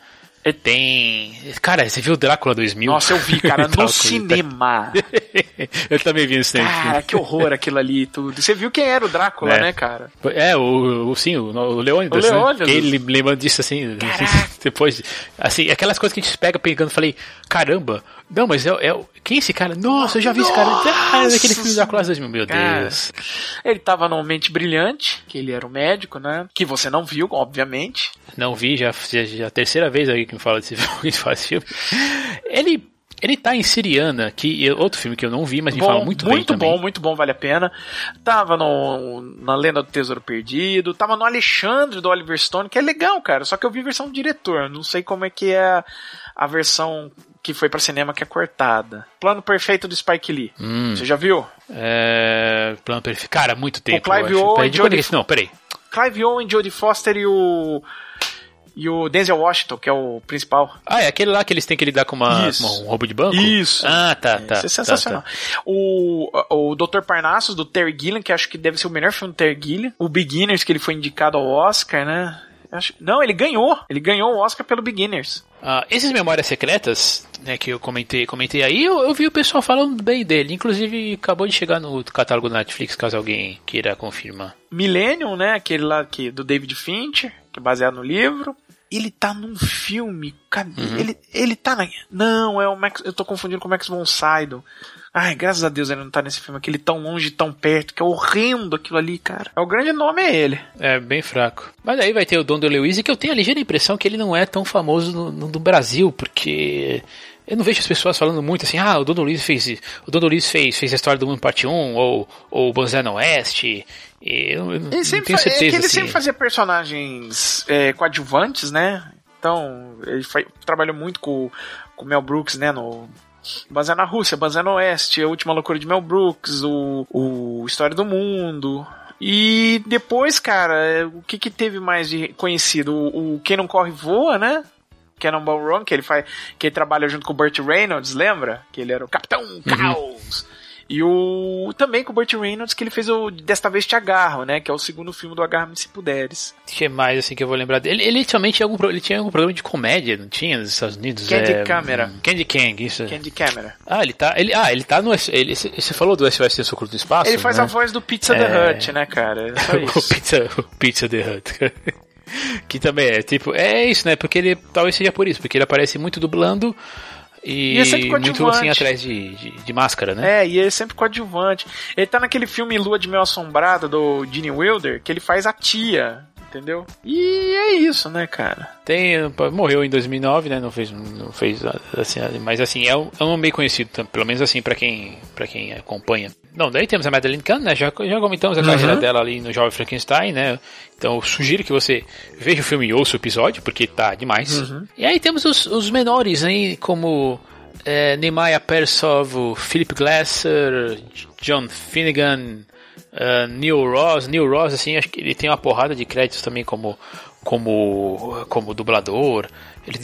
Tem. Cara, você viu o Drácula 2000? Nossa, eu vi, [laughs] cara, no cinema. [laughs] eu também vi isso tempo. Cara, que horror aquilo ali e tudo. Você viu quem era o Drácula, é. né, cara? É, o, o sim, o, o Leônidas. O Leônidas. Né? Ele lembrando disso assim, [laughs] depois. Assim, aquelas coisas que a gente pega pegando, falei, caramba, não, mas é, é, quem é esse cara? Nossa, eu já vi Nossa, esse cara. Ah, naquele filme da Classe 2000, meu Deus. Ele tava no Mente Brilhante, que ele era o médico, né? Que você não viu, obviamente. Não vi, já, já, já a terceira vez aí que me fala desse, [laughs] que fala desse filme. Ele ele tá em Siriana, que é outro filme que eu não vi, mas me fala muito, muito bem. Muito bom, muito bom, vale a pena. Tava no, na Lenda do Tesouro Perdido, tava no Alexandre do Oliver Stone, que é legal, cara. Só que eu vi versão do diretor, não sei como é que é a versão que foi para cinema que é cortada. Plano Perfeito do Spike Lee. Hum. Você já viu? É... Plano Perfeito. Cara, muito tempo. O Clive Owen, Jodie... Não, peraí. Clive Owen, Jodie Foster e o e o Denzel Washington, que é o principal. Ah, é aquele lá que eles têm que lidar com uma, uma um roubo de banco? Isso. Ah, tá, tá. Isso é sensacional. Tá, tá. O, o Dr. Parnassus, do Terry Gilliam, que acho que deve ser o melhor filme do Terry Gilliam. O Beginners, que ele foi indicado ao Oscar, né? Acho... Não, ele ganhou. Ele ganhou o Oscar pelo Beginners. Ah, esses Memórias Secretas, né, que eu comentei, comentei aí, eu, eu, vi o pessoal falando bem dele. Inclusive, acabou de chegar no catálogo da Netflix, caso alguém queira confirmar. Millennium, né? Aquele lá que, do David Fincher, que é baseado no livro. Ele tá num filme. Cadê? Uhum. Ele, ele tá na. Não, é o Max. Eu tô confundindo com o Max von Sydow. Ai, graças a Deus ele não tá nesse filme. Aquele tão longe, tão perto, que é horrendo aquilo ali, cara. É o grande nome é ele. É, bem fraco. Mas aí vai ter o Don DeLuise, que eu tenho a ligeira impressão que ele não é tão famoso no, no, no Brasil, porque eu não vejo as pessoas falando muito assim, ah, o Don Luiz fez, o Don Luiz fez, fez a história do Mundo Parte 1, ou, ou o Banzé Oeste. Eu, eu ele sempre, tenho certeza. É que ele assim. sempre fazia personagens é, coadjuvantes, né? Então, ele foi, trabalhou muito com o Mel Brooks, né, no Banzé na Rússia, Banzé no Oeste, A Última Loucura de Mel Brooks, o, o História do Mundo. E depois, cara, o que, que teve mais de conhecido? O, o Quem Não Corre Voa, né? Cannonball Run, que ele faz, que ele trabalha junto com o Burt Reynolds, lembra? Que ele era o Capitão uhum. Caos. Uhum. E o também com o Burt Reynolds que ele fez o Desta vez te agarro, né, que é o segundo filme do Agarra-me se puderes. Que mais assim que eu vou lembrar dele? Ele, ele também tinha algum ele tinha algum programa de comédia, não tinha nos Estados Unidos? Candy é, Camera. Candy Kang, isso. Candy Camera. Ah, ele tá, ele, ah, ele tá no ele, você falou do SOS Socorro do Espaço? Ele faz né? a voz do Pizza é... the Hut, né, cara? É só [laughs] isso. o Pizza, o Pizza the Hut. [laughs] [laughs] que também é tipo, é isso, né? Porque ele talvez seja por isso, porque ele aparece muito dublando e, e é muito assim atrás de, de, de, máscara, né? É, e ele é sempre coadjuvante. Ele tá naquele filme Lua de Mel Assombrada do Gene Wilder, que ele faz a tia entendeu? E é isso, né, cara? Tem, morreu em 2009, né? Não fez, não fez assim, mas assim é um, é um meio conhecido, pelo menos assim para quem, para quem acompanha. Não, daí temos a Madeline Kahn, né? Já, já comentamos a uhum. carreira dela ali no Jovem Frankenstein, né? Então eu sugiro que você veja o filme e ouça o episódio, porque tá demais. Uhum. E aí temos os, os menores, né? Como é, Nehemiah Persov, Philip Glasser, John Finnegan, uh, Neil Ross. Neil Ross, assim, acho que ele tem uma porrada de créditos também como, como, como dublador. Ele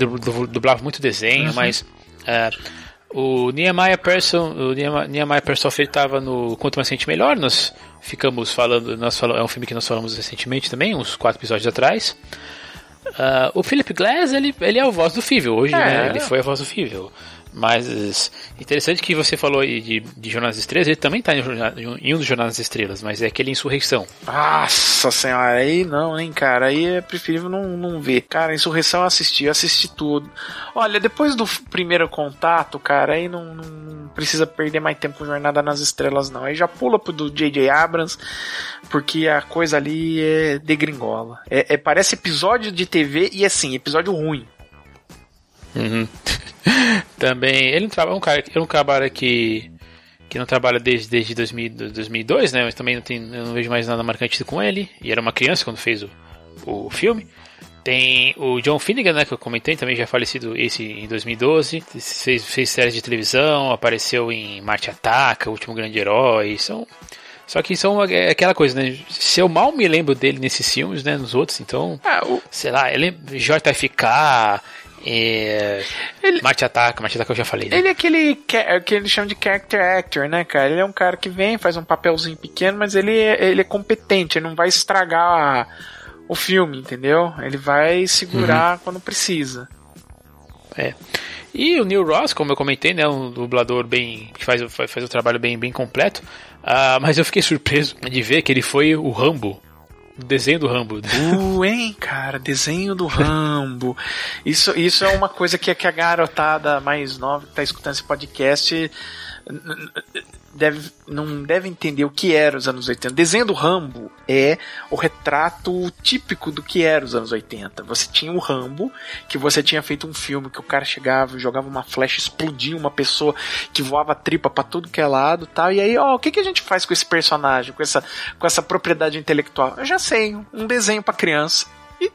dublava muito desenho, uhum. mas uh, o Nehemiah Person, o Nehemiah Person ele estava no Quanto Mais Sente Melhor. Nós ficamos falando, nós falamos, é um filme que nós falamos recentemente também, uns quatro episódios atrás. Uh, o Philip Glass, ele, ele é o voz do Fível hoje, é. né? Ele foi a voz do Fível. Mas interessante que você falou aí de, de Estrelas, ele também está em, em, um dos Jornadas Estrelas, mas é aquele Insurreição. Nossa senhora, aí não, hein, cara, aí é preferível não, não ver. Cara, Insurreição eu assisti, eu assisti tudo. Olha, depois do primeiro contato, cara, aí não, não precisa perder mais tempo com Jornada nas Estrelas, não. Aí já pula pro do J.J. Abrams, porque a coisa ali é degringola. É, é, parece episódio de TV e assim, episódio ruim. Uhum. [laughs] Também, ele não trabalha, um cara, é um cara que que não trabalha desde, desde 2000, 2002, né? Mas também não tem, eu não vejo mais nada marcante com ele. E era uma criança quando fez o, o filme. Tem o John Finnegan, né, que eu comentei, também já falecido esse em 2012. Fez, fez séries de televisão, apareceu em Marte Ataca, O Último Grande Herói. São, só que são é aquela coisa, né? Se eu mal me lembro dele nesses filmes, né? Nos outros, então. Ah, o... Sei lá, ele é JFK. É... Ele... Marte Ataca, Marte Ataca eu já falei. Né? Ele é aquele que eles chamam de character actor, né, cara? Ele é um cara que vem, faz um papelzinho pequeno, mas ele, é, ele é competente, ele não vai estragar o filme, entendeu? Ele vai segurar uhum. quando precisa. É. E o Neil Ross, como eu comentei, né, um dublador bem que faz, faz, faz um trabalho bem, bem completo. Uh, mas eu fiquei surpreso de ver que ele foi o Rambo. Desenho do Rambo. Uh, hein, cara, desenho do Rambo. Isso, isso é uma coisa que, que a garotada mais nova que tá escutando esse podcast deve, não deve entender o que era os anos 80. O desenho do Rambo é o retrato típico do que era os anos 80. Você tinha o Rambo, que você tinha feito um filme que o cara chegava, jogava uma flecha, explodia uma pessoa que voava tripa para tudo que é lado tal. E aí, ó, o que, que a gente faz com esse personagem, com essa, com essa propriedade intelectual? Eu já sei, um desenho para criança. E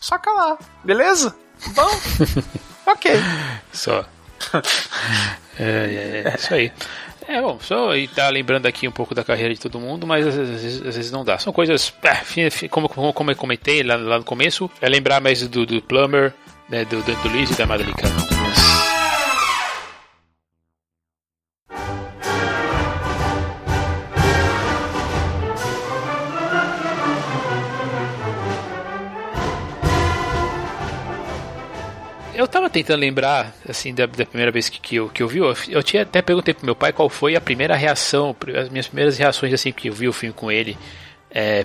saca lá, beleza? Bom, [laughs] ok. Só. [laughs] é, é, é, isso aí. É, bom, só estar tá lembrando aqui um pouco da carreira de todo mundo, mas às vezes, às vezes não dá. São coisas, é, como, como eu comentei lá, lá, no começo, é lembrar mais do, do Plumber, né, do, do, do e da Madalica. Tentando lembrar, assim, da, da primeira vez que, que, eu, que eu vi, eu, eu tinha até perguntei pro meu pai qual foi a primeira reação, as minhas primeiras reações, assim, que eu vi o filme com ele. É,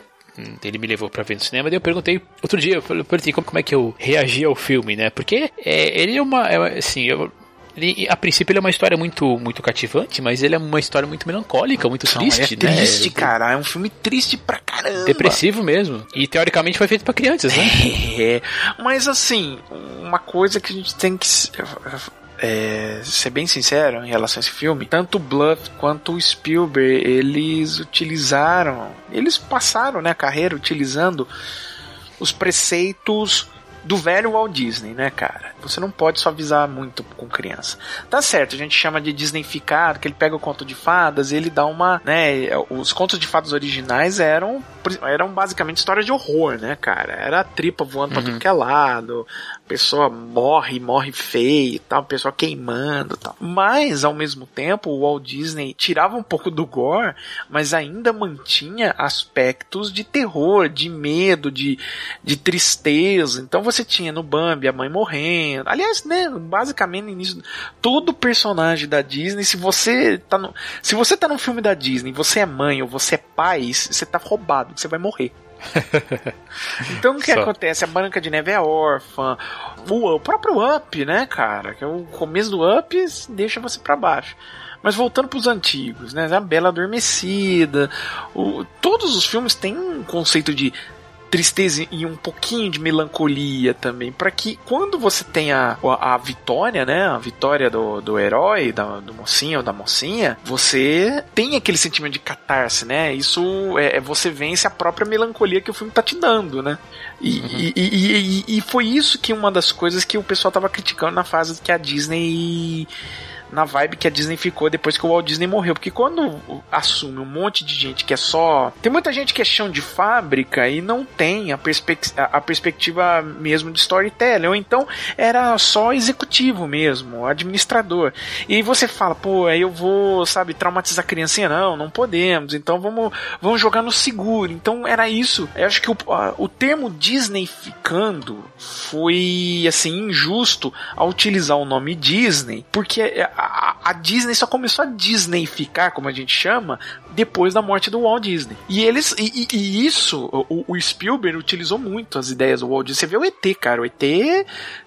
ele me levou para ver no cinema, daí eu perguntei outro dia, eu perguntei como, como é que eu reagi ao filme, né? Porque é, ele é uma, é, assim, eu, ele, a princípio ele é uma história muito, muito cativante, mas ele é uma história muito melancólica, muito Não, triste, é triste, né? cara. É um filme triste pra caramba. Depressivo mesmo. E teoricamente foi feito para crianças, né? [laughs] É, mas assim, uma coisa que a gente tem que é, ser bem sincero em relação a esse filme, tanto o Bluff quanto o Spielberg, eles utilizaram, eles passaram né, a carreira utilizando os preceitos do velho Walt Disney, né, cara? Você não pode suavizar muito com criança. Tá certo, a gente chama de Disneyficado, que ele pega o conto de fadas e ele dá uma, né, os contos de fadas originais eram eram basicamente histórias de horror, né, cara? Era a tripa voando uhum. pra tudo que é lado, pessoa morre, morre feio e tal, pessoa queimando tal. Mas, ao mesmo tempo, o Walt Disney tirava um pouco do gore, mas ainda mantinha aspectos de terror, de medo, de, de tristeza. Então você tinha no Bambi a mãe morrendo. Aliás, né, basicamente no início, todo personagem da Disney, se você tá no, se você tá num filme da Disney, você é mãe ou você é pai, você tá roubado, você vai morrer. [laughs] então o que Só. acontece? A Branca de Neve é órfã. O, o, próprio Up, né, cara? Que é o começo do Up deixa você para baixo. Mas voltando para os antigos, né? A Bela Adormecida. O, todos os filmes têm um conceito de tristeza e um pouquinho de melancolia também, para que quando você tem a, a, vitória, né, a vitória do, do herói, da, do mocinho ou da mocinha, você tem aquele sentimento de catarse, né? Isso é, é você vence a própria melancolia que o filme tá te dando, né? E, uhum. e, e, e, e foi isso que uma das coisas que o pessoal tava criticando na fase que a Disney na vibe que a Disney ficou depois que o Walt Disney morreu. Porque quando assume um monte de gente que é só. Tem muita gente que é chão de fábrica e não tem a, perspec a perspectiva mesmo de storytelling. Ou então era só executivo mesmo, administrador. E você fala, pô, aí eu vou, sabe, traumatizar a criancinha. Não, não podemos. Então vamos, vamos jogar no seguro. Então era isso. Eu acho que o, a, o termo Disney ficando foi, assim, injusto ao utilizar o nome Disney, porque a, a Disney só começou a Disneyficar, como a gente chama, depois da morte do Walt Disney. E eles e, e isso o, o, Spielberg utilizou muito as ideias do Walt Disney. Você vê o ET, cara, o ET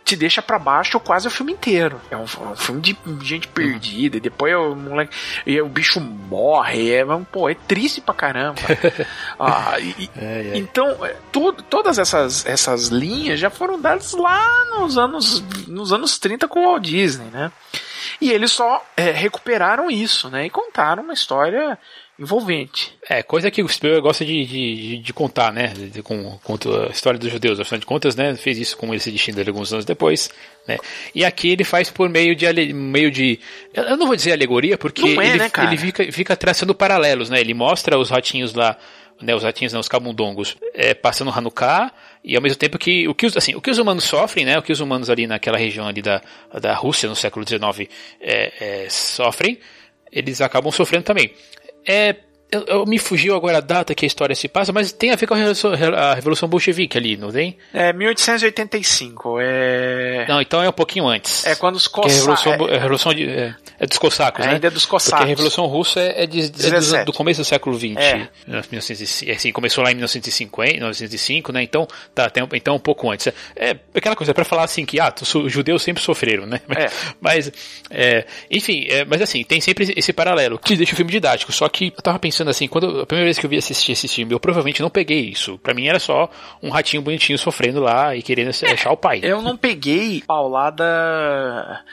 te deixa para baixo quase o filme inteiro. É um, um filme de gente perdida, e depois o moleque o bicho morre, é, pô, é triste pra caramba. [laughs] ah, e, é, é. Então, tu, todas essas, essas linhas já foram dadas lá nos anos nos anos 30 com o Walt Disney, né? E eles só é, recuperaram isso, né? E contaram uma história envolvente. É, coisa que o Spielberg gosta de, de, de contar, né? De, com, com, a história dos judeus, afinal de contas, né? Fez isso com esse de Schindler alguns anos depois, né? E aqui ele faz por meio de meio de eu não vou dizer alegoria porque é, ele, né, ele fica, fica traçando paralelos, né? Ele mostra os ratinhos lá né, os ratinhos, não, os camundongos, é, passando Hanukkah, e ao mesmo tempo que o que os, assim, o que os humanos sofrem, né, o que os humanos ali naquela região ali da, da Rússia no século XIX é, é, sofrem, eles acabam sofrendo também. É, eu, eu, me fugiu agora a data que a história se passa, mas tem a ver com a Revolução, a Revolução Bolchevique ali, não tem? É 1885. É... Não, então é um pouquinho antes. É quando os cossacos. É, é, a Revolução de, é, é dos cossacos, é, né? Ainda é dos cossacos. Porque a Revolução Russa é, de, é do, do, começo do século XX. É. 1905, assim, começou lá em 1950, 1905, né? Então, tá, tem, então um pouco antes. É aquela coisa, é pra falar assim que, ah, os judeus sempre sofreram, né? [laughs] Mas, enfim, mas assim, tem sempre esse paralelo, que deixa o filme didático. Só que eu tava pensando assim, quando a primeira vez que eu vi assistir esse filme, eu provavelmente não peguei isso. Para mim era só um ratinho bonitinho sofrendo lá e querendo achar o pai. Eu não peguei paulada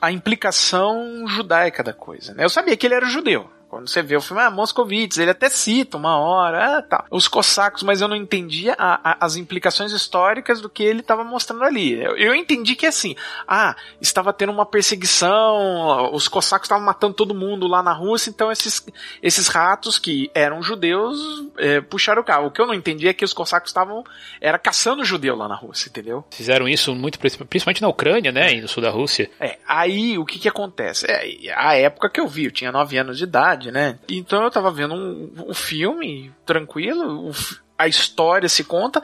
a implicação judaica da coisa. Né? Eu sabia que ele era judeu. Quando você vê o filme, ah, Moscovitz, ele até cita uma hora, ah, tá. Os cossacos, mas eu não entendia a, a, as implicações históricas do que ele estava mostrando ali. Eu, eu, entendi que assim, ah, estava tendo uma perseguição, os cossacos estavam matando todo mundo lá na Rússia, então esses, esses ratos que eram judeus é, puxaram o carro. O que eu não entendi é que os cossacos estavam era caçando judeu lá na Rússia, entendeu? Fizeram isso muito, principalmente na Ucrânia, né, e no sul da Rússia. É, aí o que que acontece? É, a época que eu vi, eu tinha 9 anos de idade, né? Então eu tava vendo um, um filme tranquilo, um, a história se conta.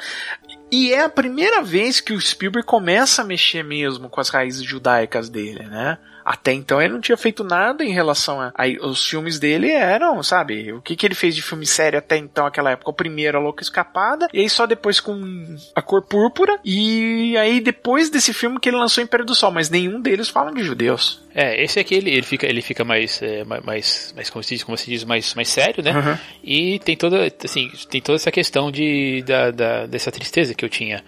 E é a primeira vez que o Spielberg começa a mexer mesmo com as raízes judaicas dele, né? Até então ele não tinha feito nada em relação a. Aí, os filmes dele eram, sabe? O que, que ele fez de filme sério até então, aquela época? O primeiro, A Louca Escapada, e aí só depois com A Cor Púrpura, e aí depois desse filme que ele lançou Império do Sol, mas nenhum deles fala de judeus. É, esse aqui ele, ele fica, ele fica mais, é, mais, mais como se diz, como se diz mais, mais sério, né? Uhum. E tem toda, assim, tem toda essa questão de, da, da, dessa tristeza que eu tinha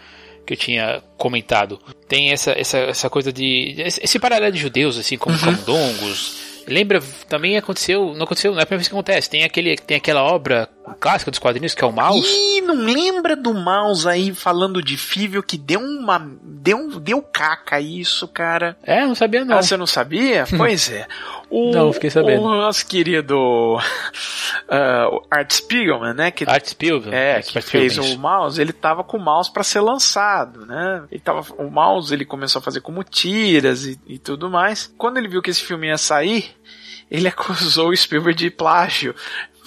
que eu tinha comentado. Tem essa, essa, essa coisa de. Esse paralelo de judeus, assim, como uhum. camundongos Lembra, também aconteceu, não aconteceu, não é a primeira vez que acontece. Tem, aquele, tem aquela obra clássica dos quadrinhos que é o Mouse. Ih, não lembra do Mouse aí falando de Fível que deu uma. Deu, deu caca isso, cara. É, não sabia não. Ah, você não sabia? [laughs] pois é. O, não, fiquei sabendo. O nosso querido uh, [laughs] Art Spiegelman, né? Que, Art Spiegelman. É, que fez o mouse, ele tava com o mouse para ser lançado, né? Ele tava, o mouse ele começou a fazer como tiras e, e tudo mais. Quando ele viu que esse filme ia sair, ele [laughs] acusou o Spielberg de plágio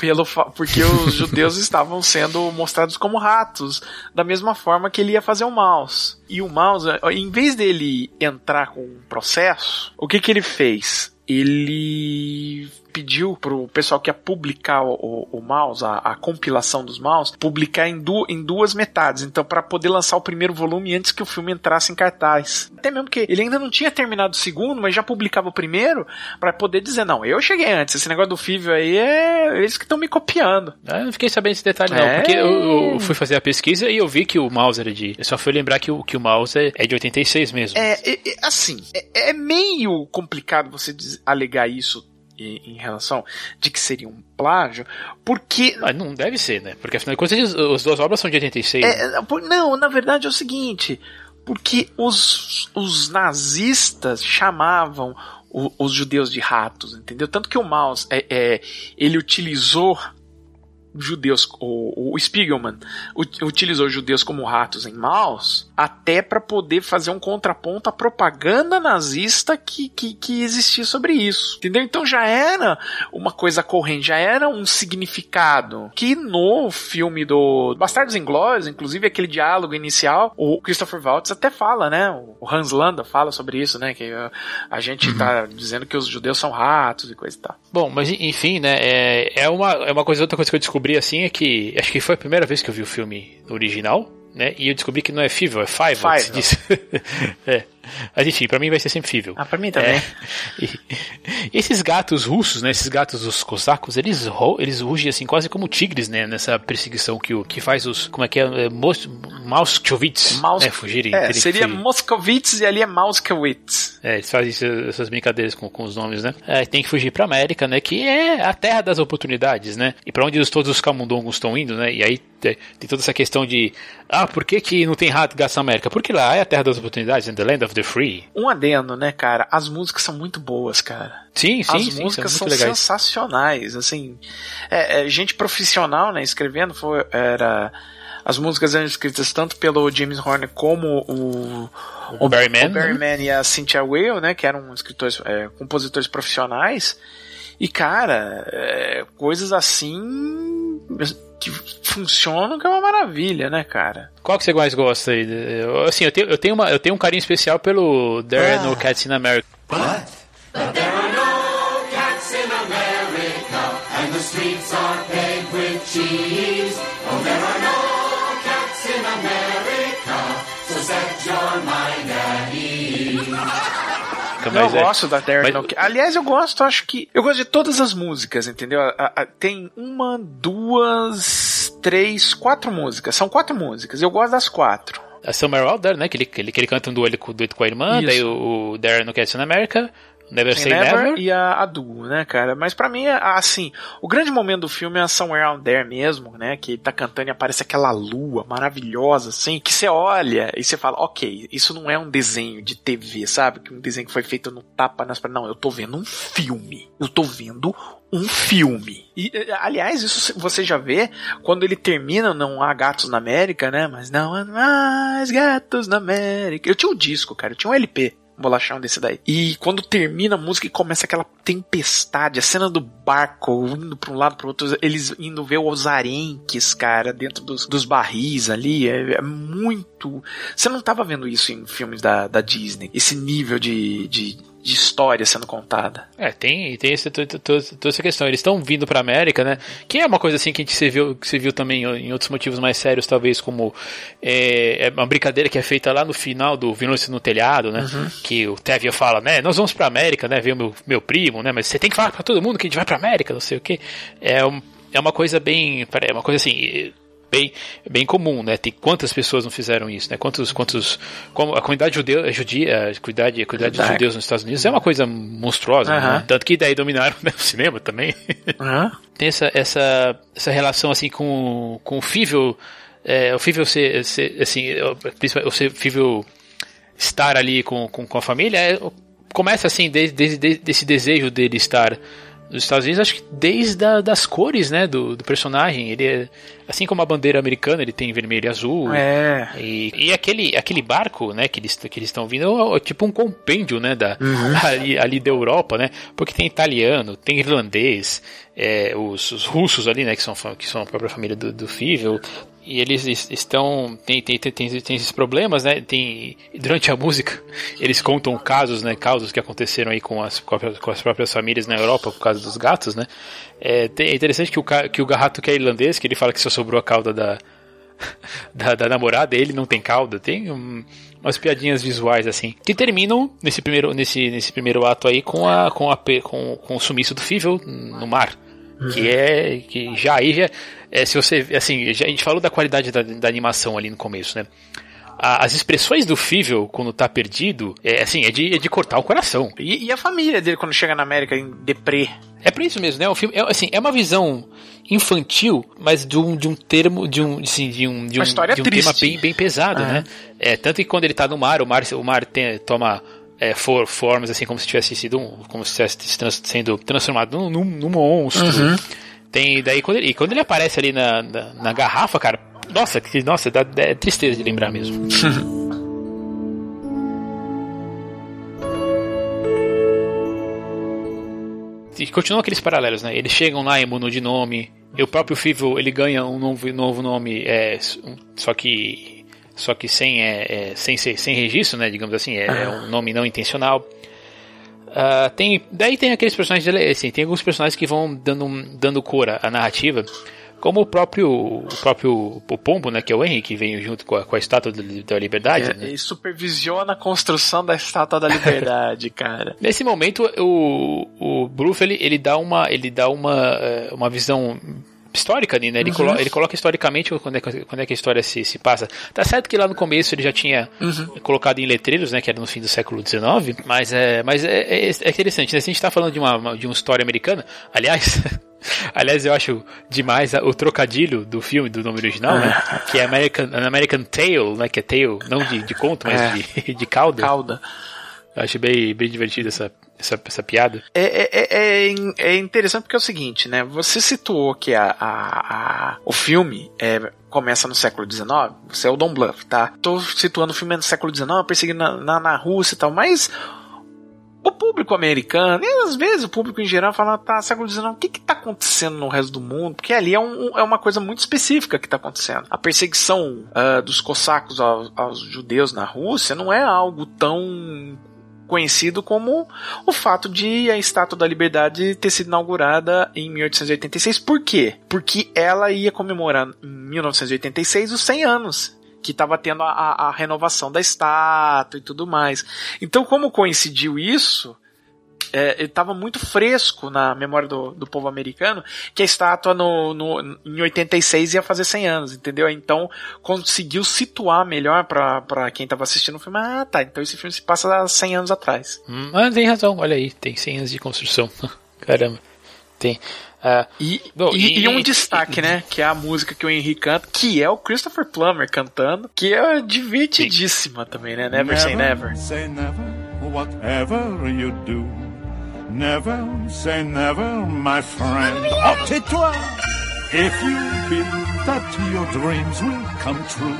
pelo porque os [laughs] judeus estavam sendo mostrados como ratos, da mesma forma que ele ia fazer o mouse. E o mouse, em vez dele entrar com um processo, o que que ele fez? Ele pediu pro pessoal que ia publicar o, o, o mouse, a, a, compilação dos mouse, publicar em, du, em duas metades. Então, para poder lançar o primeiro volume antes que o filme entrasse em cartaz. Até mesmo que ele ainda não tinha terminado o segundo, mas já publicava o primeiro, para poder dizer: não, eu cheguei antes. Esse negócio do Fívio aí é eles que estão me copiando. Ah, eu não fiquei sabendo esse detalhe, não. É... Porque eu, eu, fui fazer a pesquisa e eu vi que o mouse era de. Eu só fui lembrar que o, que o mouse é, é de 86 mesmo. É, é, é assim, é, é meio complicado você alegar isso em relação de que seria um plágio, porque. Ah, não deve ser, né? Porque afinal de contas as duas obras são de 86. É, né? Não, na verdade é o seguinte. Porque os, os nazistas chamavam o, os judeus de ratos, entendeu? Tanto que o Maus é, é, ele utilizou judeus, o, o Spiegelman utilizou judeus como ratos em Maus até para poder fazer um contraponto à propaganda nazista que, que, que existia sobre isso. Entendeu? Então já era uma coisa corrente, já era um significado que no filme do Bastardos Inglórios, inclusive aquele diálogo inicial, o Christopher Waltz até fala, né? O Hans Landa fala sobre isso, né? Que a gente uhum. tá dizendo que os judeus são ratos e coisa e tal. Bom, mas enfim, né? É, é, uma, é uma coisa, outra coisa que eu descobri assim é que acho que foi a primeira vez que eu vi o filme original, né? E eu descobri que não é Fível, é Five. Five. [laughs] é. Mas enfim, pra mim vai ser sempre Fível. Ah, pra mim também. É, [laughs] e, esses gatos russos, né? Esses gatos os cossacos, eles, eles rugem assim quase como tigres, né? Nessa perseguição que, o, que faz os. Como é que é? é Mauskowitz. Maus... É, fugirem. É, seria Moscovitz e ali é Mauskowitz. É, eles fazem essas brincadeiras com, com os nomes, né? É, tem que fugir pra América, né? Que é a terra das oportunidades, né? E pra onde todos os camundongos estão indo, né? E aí tem toda essa questão de ah, por que, que não tem rato gato na América? Porque lá é a terra das oportunidades, in the land of the free. Um adendo, né, cara? As músicas são muito boas, cara. Sim, sim, As sim, músicas são, são sensacionais, assim. É, é, gente profissional, né, escrevendo, foi, era... As músicas eram escritas tanto pelo James Horner como o, o, o Barry Mann, o Barry Mann e a Cynthia Weil, né, que eram escritores, é, compositores profissionais. E, cara, é, coisas assim que funcionam que é uma maravilha, né, cara? Qual que você mais gosta aí? Assim, eu tenho, eu tenho, uma, eu tenho um carinho especial pelo There ah. No Cats in America. What? But there eu é, gosto da There mas... Aliás, eu gosto, acho que. Eu gosto de todas as músicas, entendeu? A, a, tem uma, duas, três, quatro músicas. São quatro músicas. Eu gosto das quatro. A Summer Out There, né? Que ele, que ele, que ele canta um dueto, dueto com a irmã, Isso. daí o, o There No Cats in America. Never Say Never, Never. E a, a Duo, né, cara? Mas para mim, assim, o grande momento do filme é a Somewhere Out There mesmo, né? Que ele tá cantando e aparece aquela lua maravilhosa, assim, que você olha e você fala, ok, isso não é um desenho de TV, sabe? Que um desenho que foi feito no tapa nas... Não, eu tô vendo um filme. Eu tô vendo um filme. E, aliás, isso você já vê quando ele termina, não há gatos na América, né? Mas não há mais gatos na América. Eu tinha um disco, cara, eu tinha um LP bolachão desse daí. E quando termina a música e começa aquela tempestade, a cena do barco indo para um lado para outro, eles indo ver os arenques, cara, dentro dos, dos barris ali, é, é, muito. Você não tava vendo isso em filmes da, da Disney, esse nível de, de de história sendo contada. É, tem, tem esse, toda, toda essa questão. Eles estão vindo pra América, né? Que é uma coisa assim que a gente se viu, se viu também em outros motivos mais sérios, talvez, como é, é uma brincadeira que é feita lá no final do Violência no Telhado, né? Uhum. Que o Tevia fala, né? Nós vamos pra América, né? Ver o meu, meu primo, né? Mas você tem que falar pra todo mundo que a gente vai pra América, não sei o quê. É, um, é uma coisa bem. É uma coisa assim bem, bem comum, né? Tem quantas pessoas não fizeram isso, né? Quantos, quantos, como a comunidade judeu, judia, a comunidade, a comunidade dos judeus nos Estados Unidos é uma coisa monstruosa, né? tanto que daí dominaram né, o cinema também. Tem essa, essa, essa relação assim com, com o Fível, é, o Fível ser, ser assim, o ser Fível estar ali com, com, com a família, é, começa assim desde, desde, desde esse desejo dele estar nos Estados Unidos, acho que desde a, das cores, né, do, do, personagem. Ele é, assim como a bandeira americana, ele tem vermelho e azul. É. E, e aquele, aquele barco, né, que eles que eles estão vindo, é, é tipo um compêndio, né, da uhum. [laughs] ali, ali da Europa, né? Porque tem italiano, tem irlandês, é, os, os, russos ali, né, que são que são a própria família do, do Fível, e eles estão tem, tem, tem, tem, esses problemas, né? Tem durante a música eles contam casos, né? Casos que aconteceram aí com as, com as próprias famílias na Europa por causa dos gatos, né? É, é interessante que o que o garrato que é irlandês, que ele fala que só sobrou a cauda da [laughs] da, da namorada, ele não tem cauda, tem um, umas piadinhas visuais assim que terminam nesse primeiro nesse, nesse primeiro ato aí com a com a com, com o sumiço do Fível no mar que é que já aí já é, se você assim já, a gente falou da qualidade da, da animação ali no começo né? As expressões do Fível quando tá perdido é assim é de, é de cortar o coração. E, e, a família dele quando chega na América em deprê? É por isso mesmo né? O filme é, assim é uma visão infantil mas de um, de um termo de um assim, de um de um, de um tema bem, bem pesado né? É tanto que quando ele tá no mar o mar o mar tem, toma é, for, formas assim como se tivesse sido um, como se tivesse sendo transformado num, num monstro. Uhum. Tem, daí quando ele, e quando ele aparece ali na, na, na garrafa, cara, nossa, que, nossa, dá, é tristeza de lembrar mesmo. [laughs] e continuam aqueles paralelos, né? Eles chegam lá e mudam de nome. E o próprio Fível, ele ganha um novo, novo nome, é, só que só que sem, é, é, sem, sem registro, né? Digamos assim, é, é um nome não intencional. Uh, tem, daí tem aqueles personagens, assim, tem alguns personagens que vão dando, dando cor à narrativa, como o próprio o próprio o Pombo, né, que é o Henry, que vem junto com a, com a Estátua da Liberdade. É, né? E supervisiona a construção da Estátua da Liberdade, [laughs] cara. Nesse momento, o, o Bruff, ele, ele dá uma ele dá uma, eh, uma visão histórica ali, né? Ele, uhum. colo ele coloca historicamente quando é, que, quando é que a história se, se passa. Tá certo que lá no começo ele já tinha uhum. colocado em letreiros, né? Que era no fim do século XIX, mas é, mas é, é, é interessante, né? Se a gente tá falando de uma, de uma história americana, aliás. [laughs] Aliás, eu acho demais o trocadilho do filme, do nome original, né? Que é American, American Tale, né? Que é tale, não de, de conto, mas é. de, [laughs] de cauda. Cauda. Eu achei bem, bem divertido essa, essa, essa piada. É, é, é, é, é interessante porque é o seguinte, né? Você situou que a, a, a o filme é, começa no século XIX, você é o Don Bluff, tá? Tô situando o filme no século XIX, perseguindo na, na, na Rússia e tal, mas o público americano, e às vezes o público em geral fala, tá, século XIX, o que que tá acontecendo no resto do mundo? Porque ali é, um, é uma coisa muito específica que tá acontecendo. A perseguição uh, dos cossacos aos, aos, judeus na Rússia não é algo tão conhecido como o fato de a Estátua da Liberdade ter sido inaugurada em 1886. Por quê? Porque ela ia comemorar em 1986 os 100 anos que estava tendo a, a, a, renovação da estátua e tudo mais. Então, como coincidiu isso, é, estava muito fresco na memória do, do povo americano que a estátua no, no, em 86 ia fazer 100 anos, entendeu? Então conseguiu situar melhor para quem estava assistindo o filme. Ah, tá, então esse filme se passa 100 anos atrás. Hum, ah, tem razão, olha aí, tem 100 anos de construção. [laughs] Caramba, tem. Uh, e, bom, e, e, um e, destaque, né? Que é a música que o Henry canta, que é o Christopher Plummer cantando, que é divertidíssima sim. também, né? Never, never Say Never. Say never, whatever you do. Never say never, my friend. Oh, tais-toi! If you believe that your dreams will come true,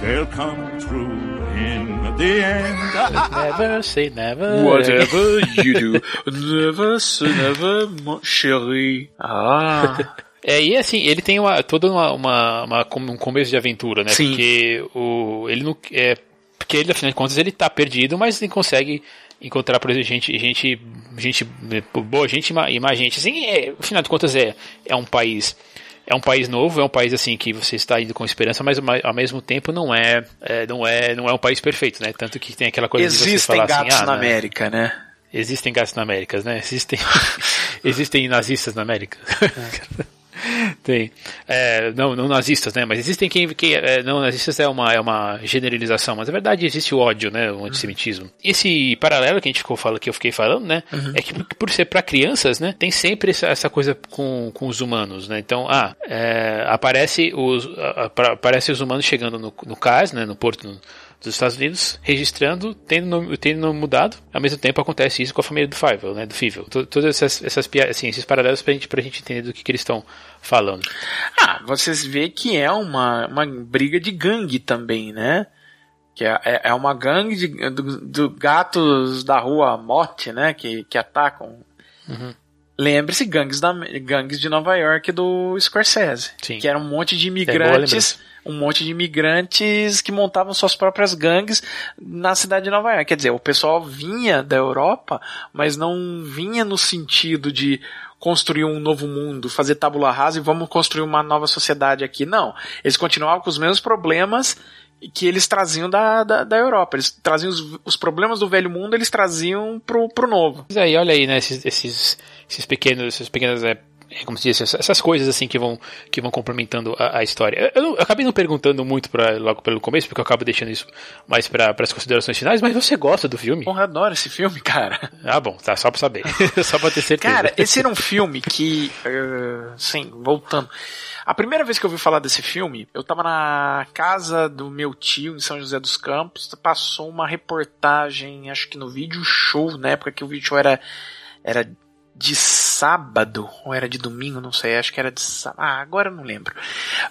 they'll come true in the end. never say never. Whatever you do, never say never, mon chéri. Ah. [laughs] É, e assim, ele tem uma, toda uma, uma, uma, um começo de aventura, né? Sim. Porque o, ele não. É, porque ele, afinal de contas, ele tá perdido, mas ele consegue encontrar, por exemplo, gente, gente, gente boa, gente e mais gente. Assim, é, afinal de contas, é, é um país. É um país novo, é um país assim que você está indo com esperança, mas ao mesmo tempo não é, é não é, não é um país perfeito, né? Tanto que tem aquela coisa Existem de você falar gatos assim, ah, na né? América, né? Existem gatos na América, né? Existem, [laughs] existem nazistas na América. É. [laughs] Tem. É, não, não nazistas, né? Mas existem quem. quem é, não nazistas é uma, é uma generalização, mas na verdade existe o ódio, né? O antissemitismo. Uhum. Esse paralelo que a gente ficou falando, que eu fiquei falando, né? Uhum. É que por ser para crianças, né? Tem sempre essa, essa, coisa com, com os humanos, né? Então, ah, é, aparece, os, aparece os humanos chegando no, no cais, né? No porto. No, dos Estados Unidos registrando, tendo, tendo mudado. Ao mesmo tempo acontece isso com a família do Fievel, né? Do Fievel. Todas essas, essas assim, esses paralelos pra gente, pra gente entender do que, que eles estão falando. Ah, vocês vê que é uma, uma briga de gangue também, né? Que é, é, é uma gangue de, do, do, gatos da rua Morte, né? Que, que atacam. Uhum. Lembre-se, gangues, da, gangues de Nova York do Scorsese. Sim. Que era um monte de é imigrantes. É um monte de imigrantes que montavam suas próprias gangues na cidade de Nova York. Quer dizer, o pessoal vinha da Europa, mas não vinha no sentido de construir um novo mundo, fazer tábula rasa e vamos construir uma nova sociedade aqui. Não. Eles continuavam com os mesmos problemas que eles traziam da, da, da Europa. Eles traziam os, os, problemas do velho mundo, eles traziam pro, pro novo. Mas aí, olha aí, né, esses, esses, esses pequenos, essas pequenas é, é, como se diz, essas coisas assim que vão, que vão complementando a, a história. Eu, eu, acabei não perguntando muito pra, logo pelo começo, porque eu acabo deixando isso mais para as considerações finais, mas você gosta do filme? Porra, eu adoro esse filme, cara. Ah, bom, tá, só pra saber. [laughs] só pra ter certeza. Cara, esse era um filme que, uh, sim, voltando. A primeira vez que eu ouvi falar desse filme, eu tava na casa do meu tio em São José dos Campos, passou uma reportagem, acho que no vídeo show, na época que o vídeo show era, era de sábado, ou era de domingo, não sei, acho que era de sábado. Ah, agora eu não lembro.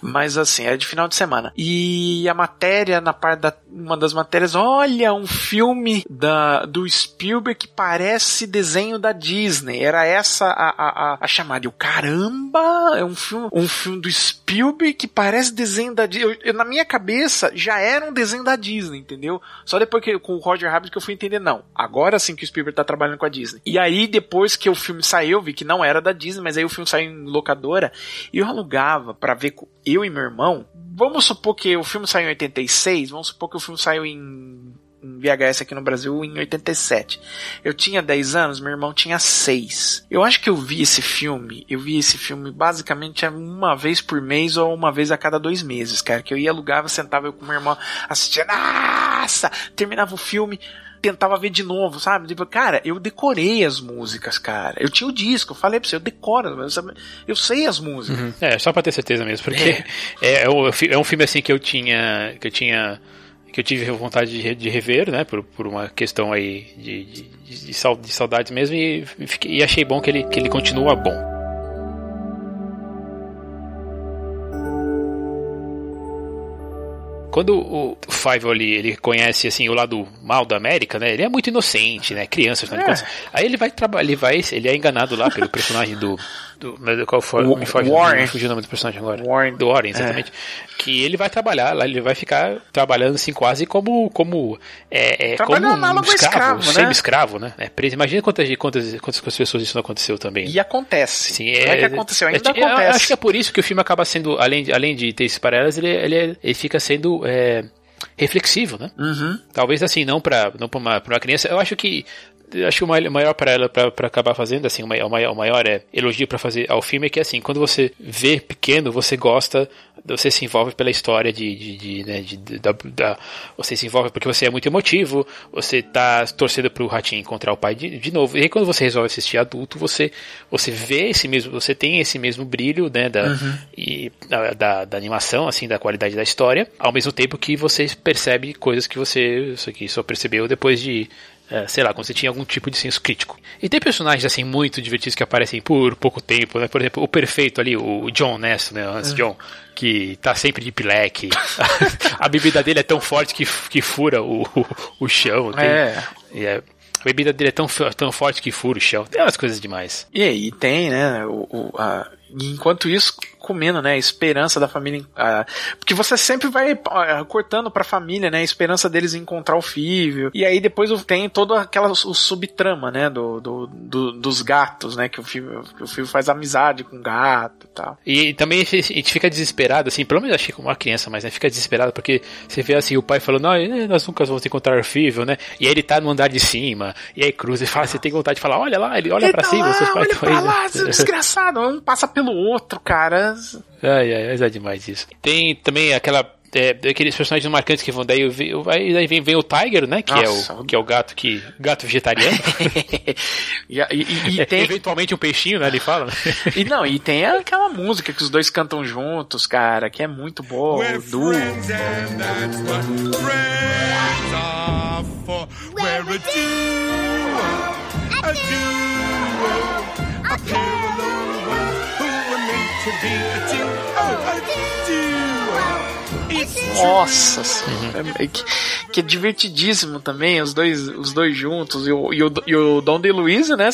Mas assim, era de final de semana. E a matéria, na parte da. Uma das matérias, olha, um filme da, do Spielberg que parece desenho da Disney. Era essa a, a, a, chamada. Eu, caramba! É um filme, um filme do Spielberg que parece desenho da Disney. Eu, eu, na minha cabeça já era um desenho da Disney, entendeu? Só depois que com o Roger Rabbit que eu fui entender, não. Agora sim que o Spielberg tá trabalhando com a Disney. E aí, depois que o filme saiu, vi que não era da Disney, mas aí o filme saiu em locadora e eu alugava para ver com eu e meu irmão. Vamos supor que o filme saiu em 86, vamos supor que o filme saiu em em VHS aqui no Brasil em 87. Eu tinha 10 anos, meu irmão tinha 6. Eu acho que eu vi esse filme, eu vi esse filme basicamente uma vez por mês ou uma vez a cada dois meses, cara. Que eu ia alugava, sentava eu com meu irmão assistia, nossa! Terminava o filme, tentava ver de novo, sabe? Tipo, cara, eu decorei as músicas, cara. Eu tinha o disco, eu falei pra você, eu decoro, eu sei as músicas. Uhum. É, só pra ter certeza mesmo, porque é. [laughs] É, é, um filme assim que eu tinha. que eu tinha que eu tive vontade de, de rever, né, por, por uma questão aí de, de, de, de saudades mesmo, e, e achei bom que ele, que ele continua bom. Quando o Five ali, ele conhece assim o lado mal da América, né? Ele é muito inocente, né? Criança, é. Aí ele vai trabalhar, ele vai, ele é enganado lá pelo personagem do do, qual foi, o, me foge, Warren. Me fugiu o nome do personagem agora. Warren. Do Warren, exatamente. É. Que ele vai trabalhar lá, ele vai ficar trabalhando assim quase como como é, é como um escravo, escravo, né? semi-escravo, né? É preso. Imagina quantas, quantas, quantas pessoas isso não aconteceu também. E acontece. Sim, é, é que aconteceu, ainda é, acontece. Acho que é por isso que o filme acaba sendo, além de, além de ter esses paralelos, ele, ele, ele fica sendo é, reflexivo, né? Uhum. Talvez assim, não para não pra uma, pra uma criança. Eu acho que acho que o maior para ela para acabar fazendo assim o maior, o maior é elogio para fazer ao filme é que assim quando você vê pequeno você gosta você se envolve pela história de, de, de, né, de da, da, você se envolve porque você é muito emotivo você tá torcendo pro ratinho encontrar o pai de, de novo e aí quando você resolve assistir adulto você você vê esse mesmo você tem esse mesmo brilho né da, uhum. e, da, da, da, animação assim da qualidade da história ao mesmo tempo que você percebe coisas que você isso aqui só percebeu depois de é, sei lá, quando você tinha algum tipo de senso crítico. E tem personagens assim muito divertidos que aparecem por pouco tempo, né? Por exemplo, o perfeito ali, o John Ness, né? Antes é. John, que tá sempre de pileque. [laughs] a bebida dele é tão forte que, que fura o, o, o chão. Tem, é. é. A bebida dele é tão, tão forte que fura o chão. Tem umas coisas demais. E aí tem, né? O, o a, enquanto isso, comendo, né? A esperança da família. porque você sempre vai cortando pra família, né? A esperança deles encontrar o filho. E aí depois tem toda aquela o subtrama, né? Do, do, do, dos gatos, né? Que o filho, que o filho faz amizade com o gato e tal. E também a gente fica desesperado, assim, pelo menos achei como uma criança, mas né, fica desesperado porque você vê assim, o pai falando, não, eh, nós nunca vamos encontrar o filho, né? E aí ele tá no andar de cima, e aí cruza e fala, você tem vontade de falar, olha lá, ele olha ele pra tá cima, lá, seus pais olha pra lá, desgraçado, um passa pelo outro, cara. Ai, ai, é demais isso. Tem também aquela é, aqueles personagens marcantes que vão daí, aí vem, vem o Tiger, né? Que, Nossa. é o, que é o gato que gato vegetariano. [laughs] e, e, e tem... Eventualmente um peixinho, né? Ele fala. Né? e não, e tem aquela música que os dois cantam juntos, cara, que é muito boa. We're o duo. We're a duo, a duo, a to be a two. Oh, a two. Nossa, uhum. é, que, que, é divertidíssimo também, os dois, os dois juntos, e o, e o, e o Dom de Luiza, né?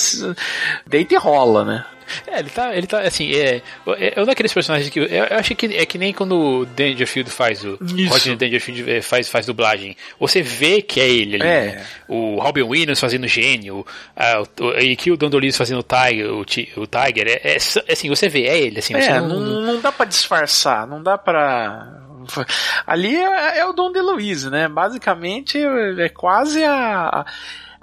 Deita e rola, né? É, ele tá, ele tá assim, é, é, é um daqueles personagens que eu, eu acho que é que nem quando o Dangerfield faz o Rodney Dangerfield é, faz, faz dublagem. Você vê que é ele ali, é. né? O Robin Williams fazendo gênio, a, o, e que o Don Dolittle fazendo o Tiger, o, o Tiger, é, é, assim, você vê, é ele, assim, é, não, não, não dá para disfarçar, não dá para ali é, é, o Dom de Luiz, né? Basicamente é quase a,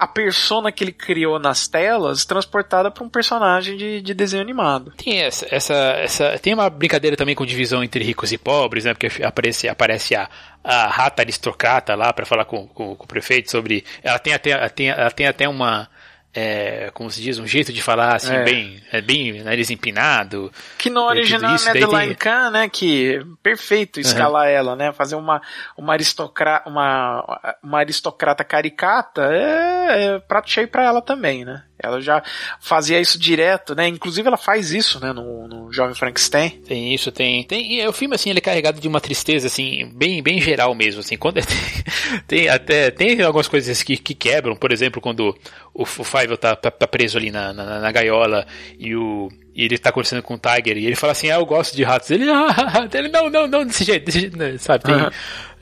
a persona que ele criou nas telas transportada para um personagem de, de desenho animado. Tem essa, essa, essa, tem uma brincadeira também com divisão entre ricos e pobres, né? Porque aparece, aparece a, a rata aristocrata lá para falar com, com, com, o prefeito sobre. Ela tem até, tem, ela tem até uma é, como se diz, um jeito de falar assim, é. bem, é bem nariz empinado. Que no original é Madeline tem... Kahn, né, que perfeito escalar uhum. ela, né, fazer uma, uma, aristocrata, uma, uma aristocrata caricata é, é prato cheio para ela também, né. Ela já fazia isso direto, né? Inclusive ela faz isso, né, no, no Jovem Frankenstein. Tem isso, tem. Tem e o filme assim, ele é carregado de uma tristeza assim, bem bem geral mesmo, assim. Quando é, [laughs] tem, até tem algumas coisas que, que quebram, por exemplo, quando o, o Five tá, tá, tá, preso ali na, na, na gaiola e o e ele tá conversando com o Tiger e ele fala assim, ah, eu gosto de ratos. Ele, [laughs] ah, ele não, não, não, desse jeito, desse jeito né, sabe? Tem,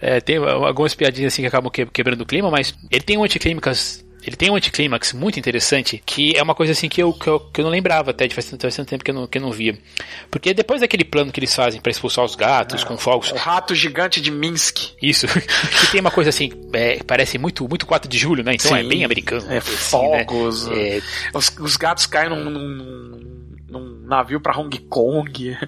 é, tem algumas piadinhas assim que acabam quebrando o clima, mas ele tem um anticlímax ele tem um anticlímax muito interessante, que é uma coisa assim que eu, que eu, que eu não lembrava até, de faz faz tanto tempo que eu, não, que eu não via. Porque depois daquele plano que eles fazem para expulsar os gatos é, com fogos. O rato gigante de Minsk. Isso. [laughs] que tem uma coisa assim, é, parece muito, muito 4 de julho, né? Então é Sim, é bem americano. É, assim, fogos. Né? É, os, os gatos caem num, num, num navio para Hong Kong. [laughs]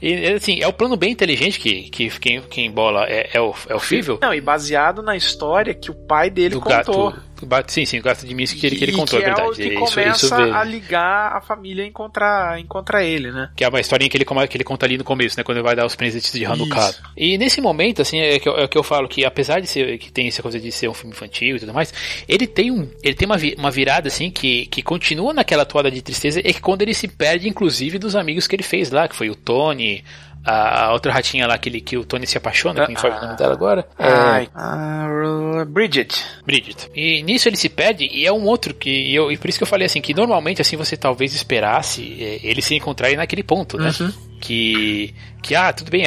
E, assim, é o plano bem inteligente que, que quem, quem bola é, é o, é o Fível. Não, e baseado na história que o pai dele do contou. Gato, Sim, sim, gato de Minsk que ele, que ele contou, que é verdade. O que começa isso, isso a ligar a família contra, contra ele, né? Que é uma historinha que ele, que ele conta ali no começo, né? Quando ele vai dar os presentes de Hanukkah. E nesse momento, assim, é que, eu, é que eu falo que apesar de ser que tem essa coisa de ser um filme infantil e tudo mais, ele tem um, ele tem uma, uma virada assim que, que continua naquela toada de tristeza e que quando ele se perde, inclusive, dos amigos que ele fez lá, que foi o Tony, a, outra ratinha lá que, ele, que o Tony se apaixona, que me foge o nome dela agora. Ai, é... Bridget. Bridget. E nisso ele se perde e é um outro que eu, e por isso que eu falei assim que normalmente assim você talvez esperasse é, ele se encontrar naquele ponto, né? Uhum que que ah tudo bem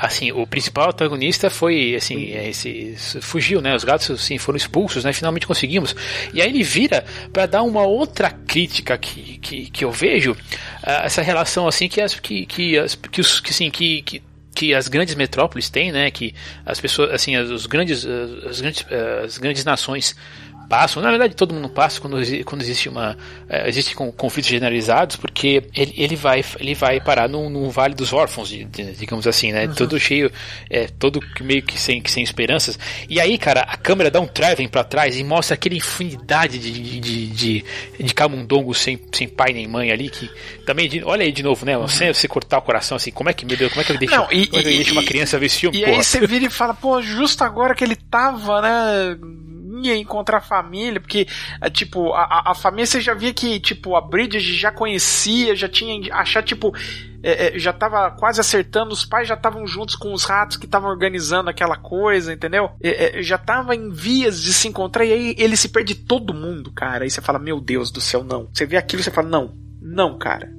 assim o principal antagonista foi assim é, esse fugiu né os gatos assim foram expulsos né finalmente conseguimos e aí ele vira para dar uma outra crítica que, que, que eu vejo essa relação assim que as que que, as, que os que sim que, que que as grandes metrópoles têm, né? Que as pessoas, assim, os grandes, as grandes, as grandes nações passam, na verdade todo mundo passa quando, quando existe uma é, existe conflitos generalizados, porque ele, ele vai ele vai parar num, num vale dos órfãos, digamos assim, né? Uhum. Todo cheio, é, todo meio que sem, que sem esperanças. E aí, cara, a câmera dá um traveling para trás e mostra aquela infinidade de, de, de, de, de camundongos sem, sem pai nem mãe ali, que também, de, olha aí de novo, né? Você, você cortar o coração assim, como é que, meu Deus, como é que ele deixa, Não, e, é deixa uma criança ver esse filme? E porra? aí você vira e fala, pô, justo agora que ele tava, né? Encontrar a família, porque, é, tipo, a, a família você já via que, tipo, a Bridget já conhecia, já tinha achar, tipo, é, é, já tava quase acertando, os pais já estavam juntos com os ratos que estavam organizando aquela coisa, entendeu? É, é, já tava em vias de se encontrar e aí ele se perde todo mundo, cara. Aí você fala, meu Deus do céu, não. Você vê aquilo e você fala, não, não, cara.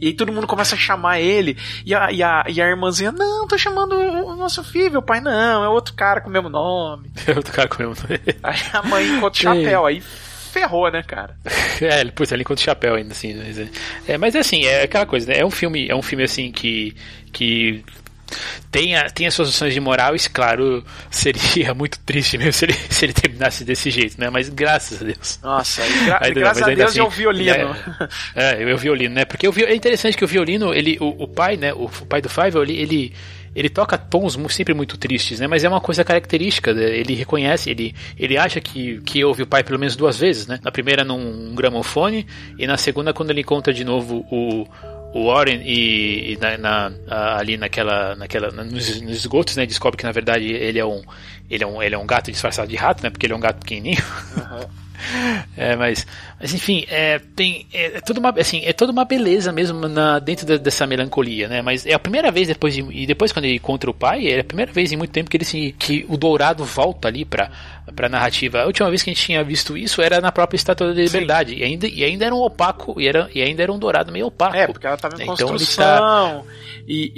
E aí todo mundo começa a chamar ele. E a, e a, e a irmãzinha, não, tô chamando o nosso filho. O pai, não, é outro cara com o mesmo nome. [laughs] É outro cara com o mesmo nome. Aí a mãe encontra o [laughs] chapéu. Aí ferrou, né, cara? [laughs] É, putz, ele encontra o chapéu ainda, assim. Mas é, é, mas é assim, é aquela coisa, né? É um filme, é um filme assim que. que tem, a, tem as suas noções de moral, e claro, seria [laughs] muito triste mesmo se ele, se ele terminasse desse jeito, né? Mas graças a Deus. Nossa, gra [laughs] ainda, graças a Deus assim, é o violino. É, é, é o violino, né? Porque o, é interessante que o violino, ele, o, o pai, né? O, o pai do Five, ele, ele ele toca tons sempre muito tristes, né? Mas é uma coisa característica. Né? Ele reconhece, ele, ele acha que, que ouve o pai pelo menos duas vezes, né? Na primeira num gramofone e na segunda quando ele encontra de novo o, o Warren e, e na, na, ali naquela, naquela nos, nos, esgotos, né, descobre que na verdade ele é um ele é um, ele é um gato disfarçado de rato, né, porque ele é um gato pequenininho. Uhum. [laughs] É, mas, mas enfim, é, tem, é, é, tudo uma, assim, é toda uma beleza mesmo na, dentro da, dessa melancolia, né? Mas é a primeira vez depois de, e depois quando ele encontra o pai, é a primeira vez em muito tempo que ele se, que o Dourado volta ali para para narrativa. A última vez que a gente tinha visto isso era na própria Estátua da Liberdade e ainda, e ainda era um opaco e, era, e ainda era um dourado meio opaco. É, porque ela estava em então construção. Tá... E,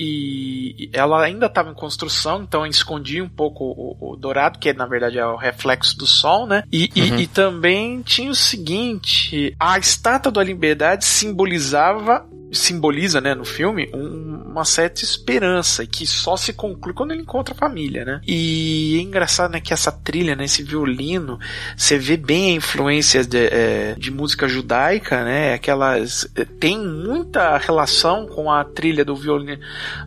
e, ela ainda estava em construção, então escondia um pouco o, o, dourado, que na verdade é o reflexo do sol, né? E, uhum. e, e também tinha o seguinte: a estátua da liberdade simbolizava simboliza, né, no filme, um, uma certa esperança que só se conclui quando ele encontra a família, né? E é engraçado, né, que essa trilha, né, esse violino, você vê bem a influência de, é, de música judaica, né? Aquelas é, tem muita relação com a trilha do, violin,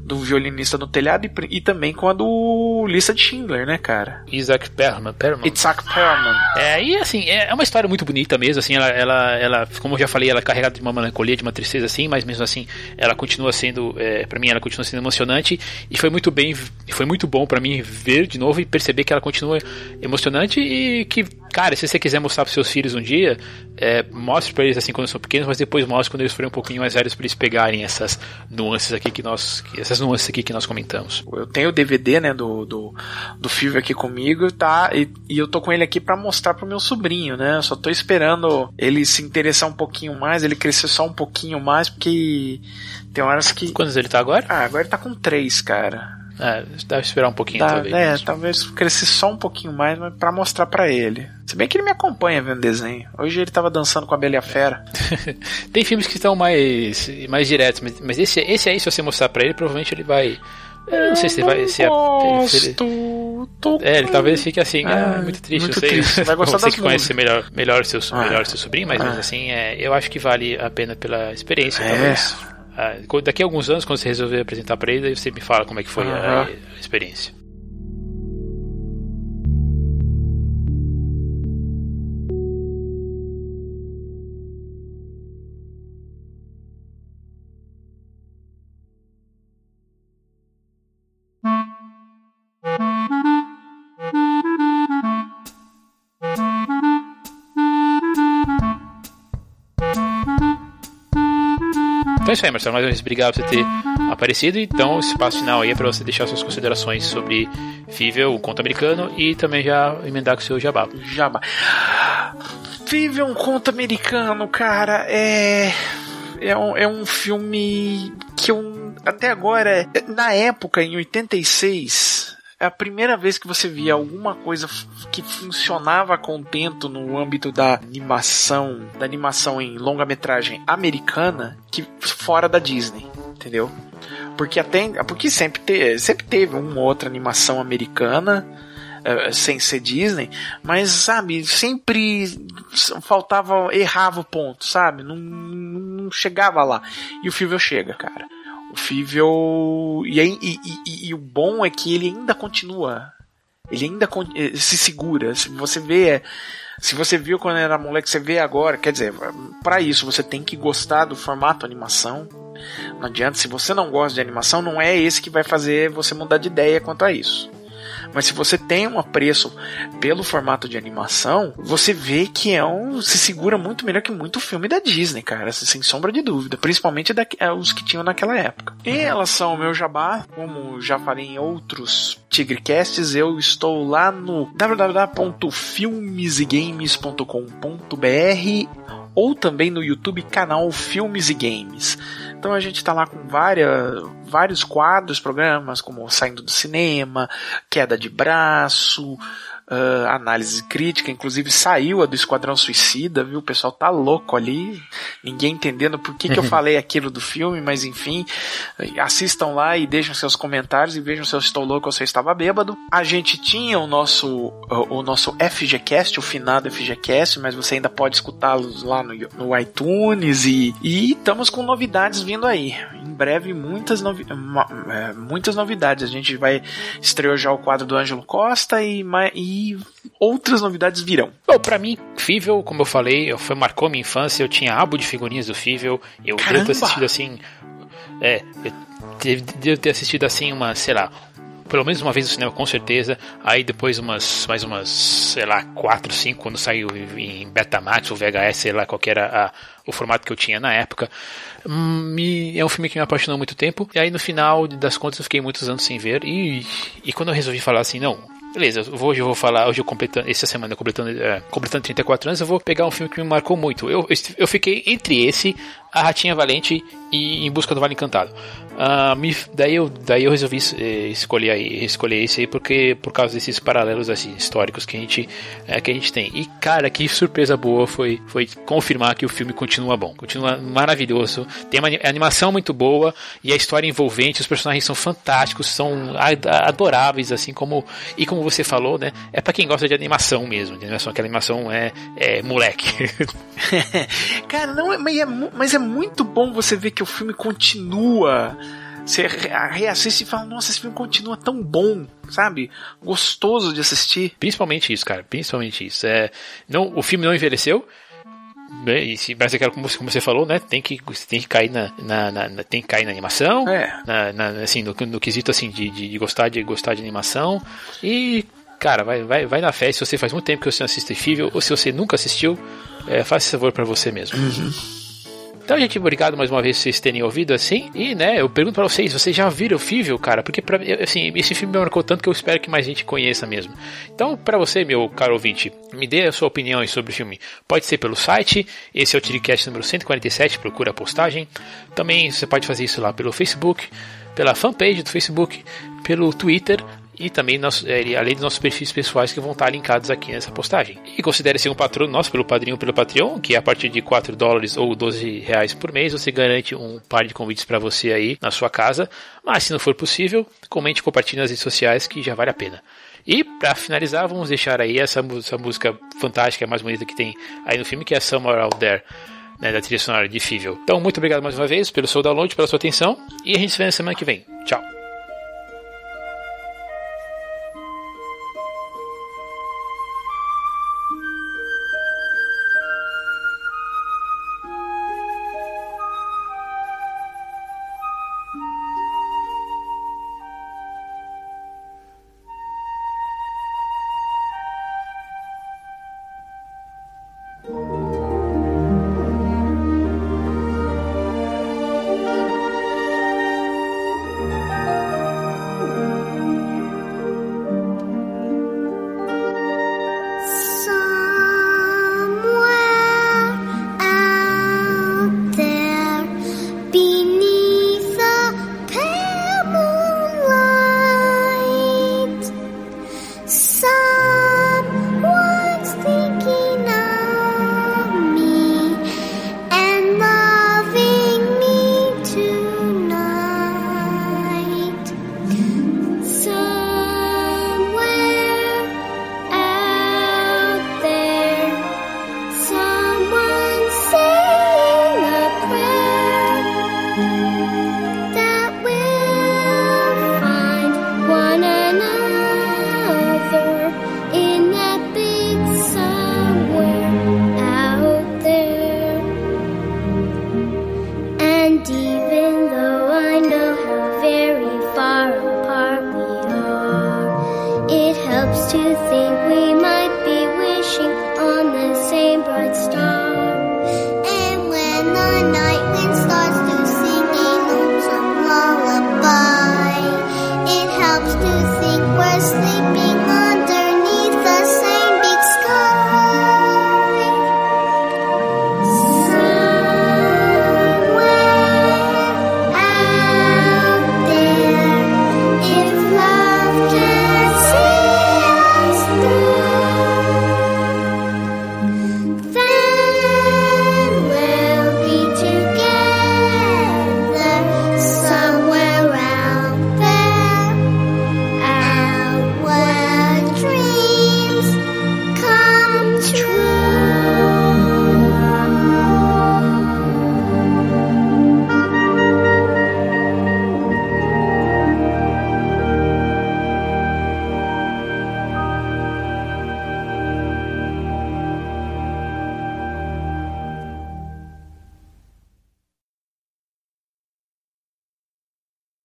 do violinista no telhado e, e também com a do Lista de Schindler, né, cara? Isaac Perlman, Perlman. Isaac Perlman. É, e assim, é, é uma história muito bonita mesmo, assim, ela, ela, ela como eu já falei, ela é carregada de uma melancolia, de uma tristeza assim, mas mesmo assim, ela continua sendo, é, para mim, ela continua sendo emocionante e foi muito bem, foi muito bom para mim ver de novo e perceber que ela continua emocionante e que cara, se você quiser mostrar pros seus filhos um dia, é, mostre para eles assim quando são pequenos, mas depois mostre quando eles forem um pouquinho mais velhos para eles pegarem essas nuances aqui que nós, essas nuances aqui que nós comentamos. Eu tenho o DVD, né, do, do, do filme aqui comigo, tá? E, e eu tô com ele aqui para mostrar pro meu sobrinho, né? Eu só tô esperando ele se interessar um pouquinho mais, ele crescer só um pouquinho mais, porque tem horas que. Quantos ele tá agora? Ah, agora ele tá com três, cara. É, deve esperar um pouquinho, Dá, talvez. É, talvez crescer só um pouquinho mais, mas pra mostrar pra ele. Se bem que ele me acompanha vendo desenho. Hoje ele tava dançando com a Bela e a Fera. [laughs] Tem filmes que estão mais, mais diretos, mas, mas esse, esse aí, se você mostrar pra ele, provavelmente ele vai. Eu não sei se ele vai. Se, é- se ele, é, ele talvez fique assim, ah, Ah, muito triste, muito não sei. triste. Vai [laughs] gostar você que conhece melhor, melhor, seu, Ah. melhor seu sobrinho, mas Ah. assim, é, eu acho que vale a pena pela experiência, É. talvez. Ah, daqui a alguns anos, quando você resolver apresentar pra ele, aí você me fala como é que foi a experiência. Marcelo. Mais uma vez, obrigado por você ter aparecido. Então, espaço final aí é para você deixar suas considerações sobre Fível, o conto americano, e também já emendar com o seu jabá. Jabá. Vive um conto americano, cara. É. É um, é um filme que eu. Até agora, na época, em 86, é a primeira vez que você via alguma coisa que funcionava contento no âmbito da animação, da animação em longa-metragem americana, que fora da Disney, entendeu? Porque até porque sempre, te, sempre teve uma ou outra animação americana eh, sem ser Disney, mas sabe, sempre faltava, errava o ponto, sabe? Não, não chegava lá. E o Fível chega, cara. O Fível. E, aí- e, e- e- e o bom é que ele ainda continua. Ele ainda con- eh, se segura. Se você vê. Se você viu quando era moleque, você vê agora. Quer dizer, para isso você tem que gostar do formato animação. Não adianta, se você não gosta de animação, não é esse que vai fazer você mudar de ideia quanto a isso. Mas se você tem um apreço pelo formato de animação, você vê que é um. se segura muito melhor que muito filme da Disney, cara, sem sombra de dúvida. Principalmente da, é, os que tinham naquela época. Em relação ao meu jabá, como já falei em outros Tigrecasts, eu estou lá no www.filmesegames.com.br ou também no YouTube canal Filmes e Games. Então a gente tá lá com várias, vários quadros, programas como Saindo do Cinema, Queda de Braço, ah, análise crítica, inclusive saiu a do Esquadrão Suicida, viu? O pessoal tá louco ali, ninguém entendendo por que, que eu [laughs] falei aquilo do filme, mas enfim, assistam lá e deixem seus comentários e vejam se eu estou louco ou se eu estava bêbado. A gente tinha o nosso, o nosso FGCast, o finado FGCast, mas você ainda pode escutá-los lá no, no iTunes e, e estamos com novidades vindo aí. Em breve, muitas, novi é, muitas novidades. A gente vai estrear já o quadro do Ângelo Costa e, ma- e outras novidades virão. Bom, pra mim, Fível, como eu falei, foi, marcou minha infância. Eu tinha abo de figurinhas do Fível. Eu devo Caramba! ter assistido assim. É, eu devo, devo ter assistido assim uma, sei lá, pelo menos uma vez no cinema, com certeza. Aí depois umas, mais umas, sei lá, 4, 5, quando saiu em Betamax ou VHS, sei lá qual era a- o formato que eu tinha na época. Hum, Me, é um filme que me apaixonou há muito tempo. E aí no final das contas eu fiquei muitos anos sem ver. E, e quando eu resolvi falar assim, não, Beleza, hoje eu vou falar, hoje eu completando, essa semana completando, é, completando 34 anos, eu vou pegar um filme que me marcou muito. Eu, eu fiquei entre esse, A Ratinha Valente e Em Busca do Vale Encantado. Ah, me- daí, eu, daí eu resolvi eh, escolher, aí, escolher esse aí porque, por causa desses paralelos assim, históricos que a, gente, eh, que a gente tem. E cara, que surpresa boa foi, foi confirmar que o filme continua bom, continua maravilhoso. Tem uma ani- animação muito boa e a história envolvente, os personagens são fantásticos, são adoráveis, assim como. E como você falou, né? É pra quem gosta de animação mesmo, de animação, aquela animação é, é moleque. [laughs] Cara, não, é- mas, é, mas é muito bom você ver que o filme continua. Você re- reassiste e fala, nossa, esse filme continua tão bom, sabe? Gostoso de assistir. Principalmente isso, cara. Principalmente isso. É, não, o filme não envelheceu. Né, e se, mas é aquela, como, você- como você falou, né? Tem que, tem que cair na, na, na- na- tem que cair na animação. É. Na, na- assim, no, no quesito assim de, de, de gostar de gostar de animação. E cara, vai, vai, vai na fé. Se você faz muito tempo que você não assiste Fível, ou se você nunca assistiu, é, faça esse favor para você mesmo. Uhum. Então, gente, obrigado mais uma vez vocês terem ouvido assim. E, né, eu pergunto para vocês, vocês já viram o Fível, cara? Porque, pra, assim, esse filme me marcou tanto que eu espero que mais gente conheça mesmo. Então, para você, meu caro ouvinte, me dê a sua opinião sobre o filme. Pode ser pelo site, esse é o Tiricast número 147, procura a postagem. Também você pode fazer isso lá pelo Facebook, pela fanpage do Facebook, pelo Twitter, e também nosso, é, além dos nossos perfis pessoais que vão estar linkados aqui nessa postagem. E considere ser um patrono nosso pelo padrinho pelo Patreon, que a partir de 4 dólares ou 12 reais por mês você garante um par de convites para você aí na sua casa. Mas se não for possível, comente e compartilhe nas redes sociais que já vale a pena. E para finalizar, vamos deixar aí essa, essa música fantástica, mais bonita que tem aí no filme, que é Somewhere Out There. Né, da trilha sonora de Fível. Então, muito obrigado mais uma vez pelo seu download, pela sua atenção e a gente se vê na semana que vem. Tchau!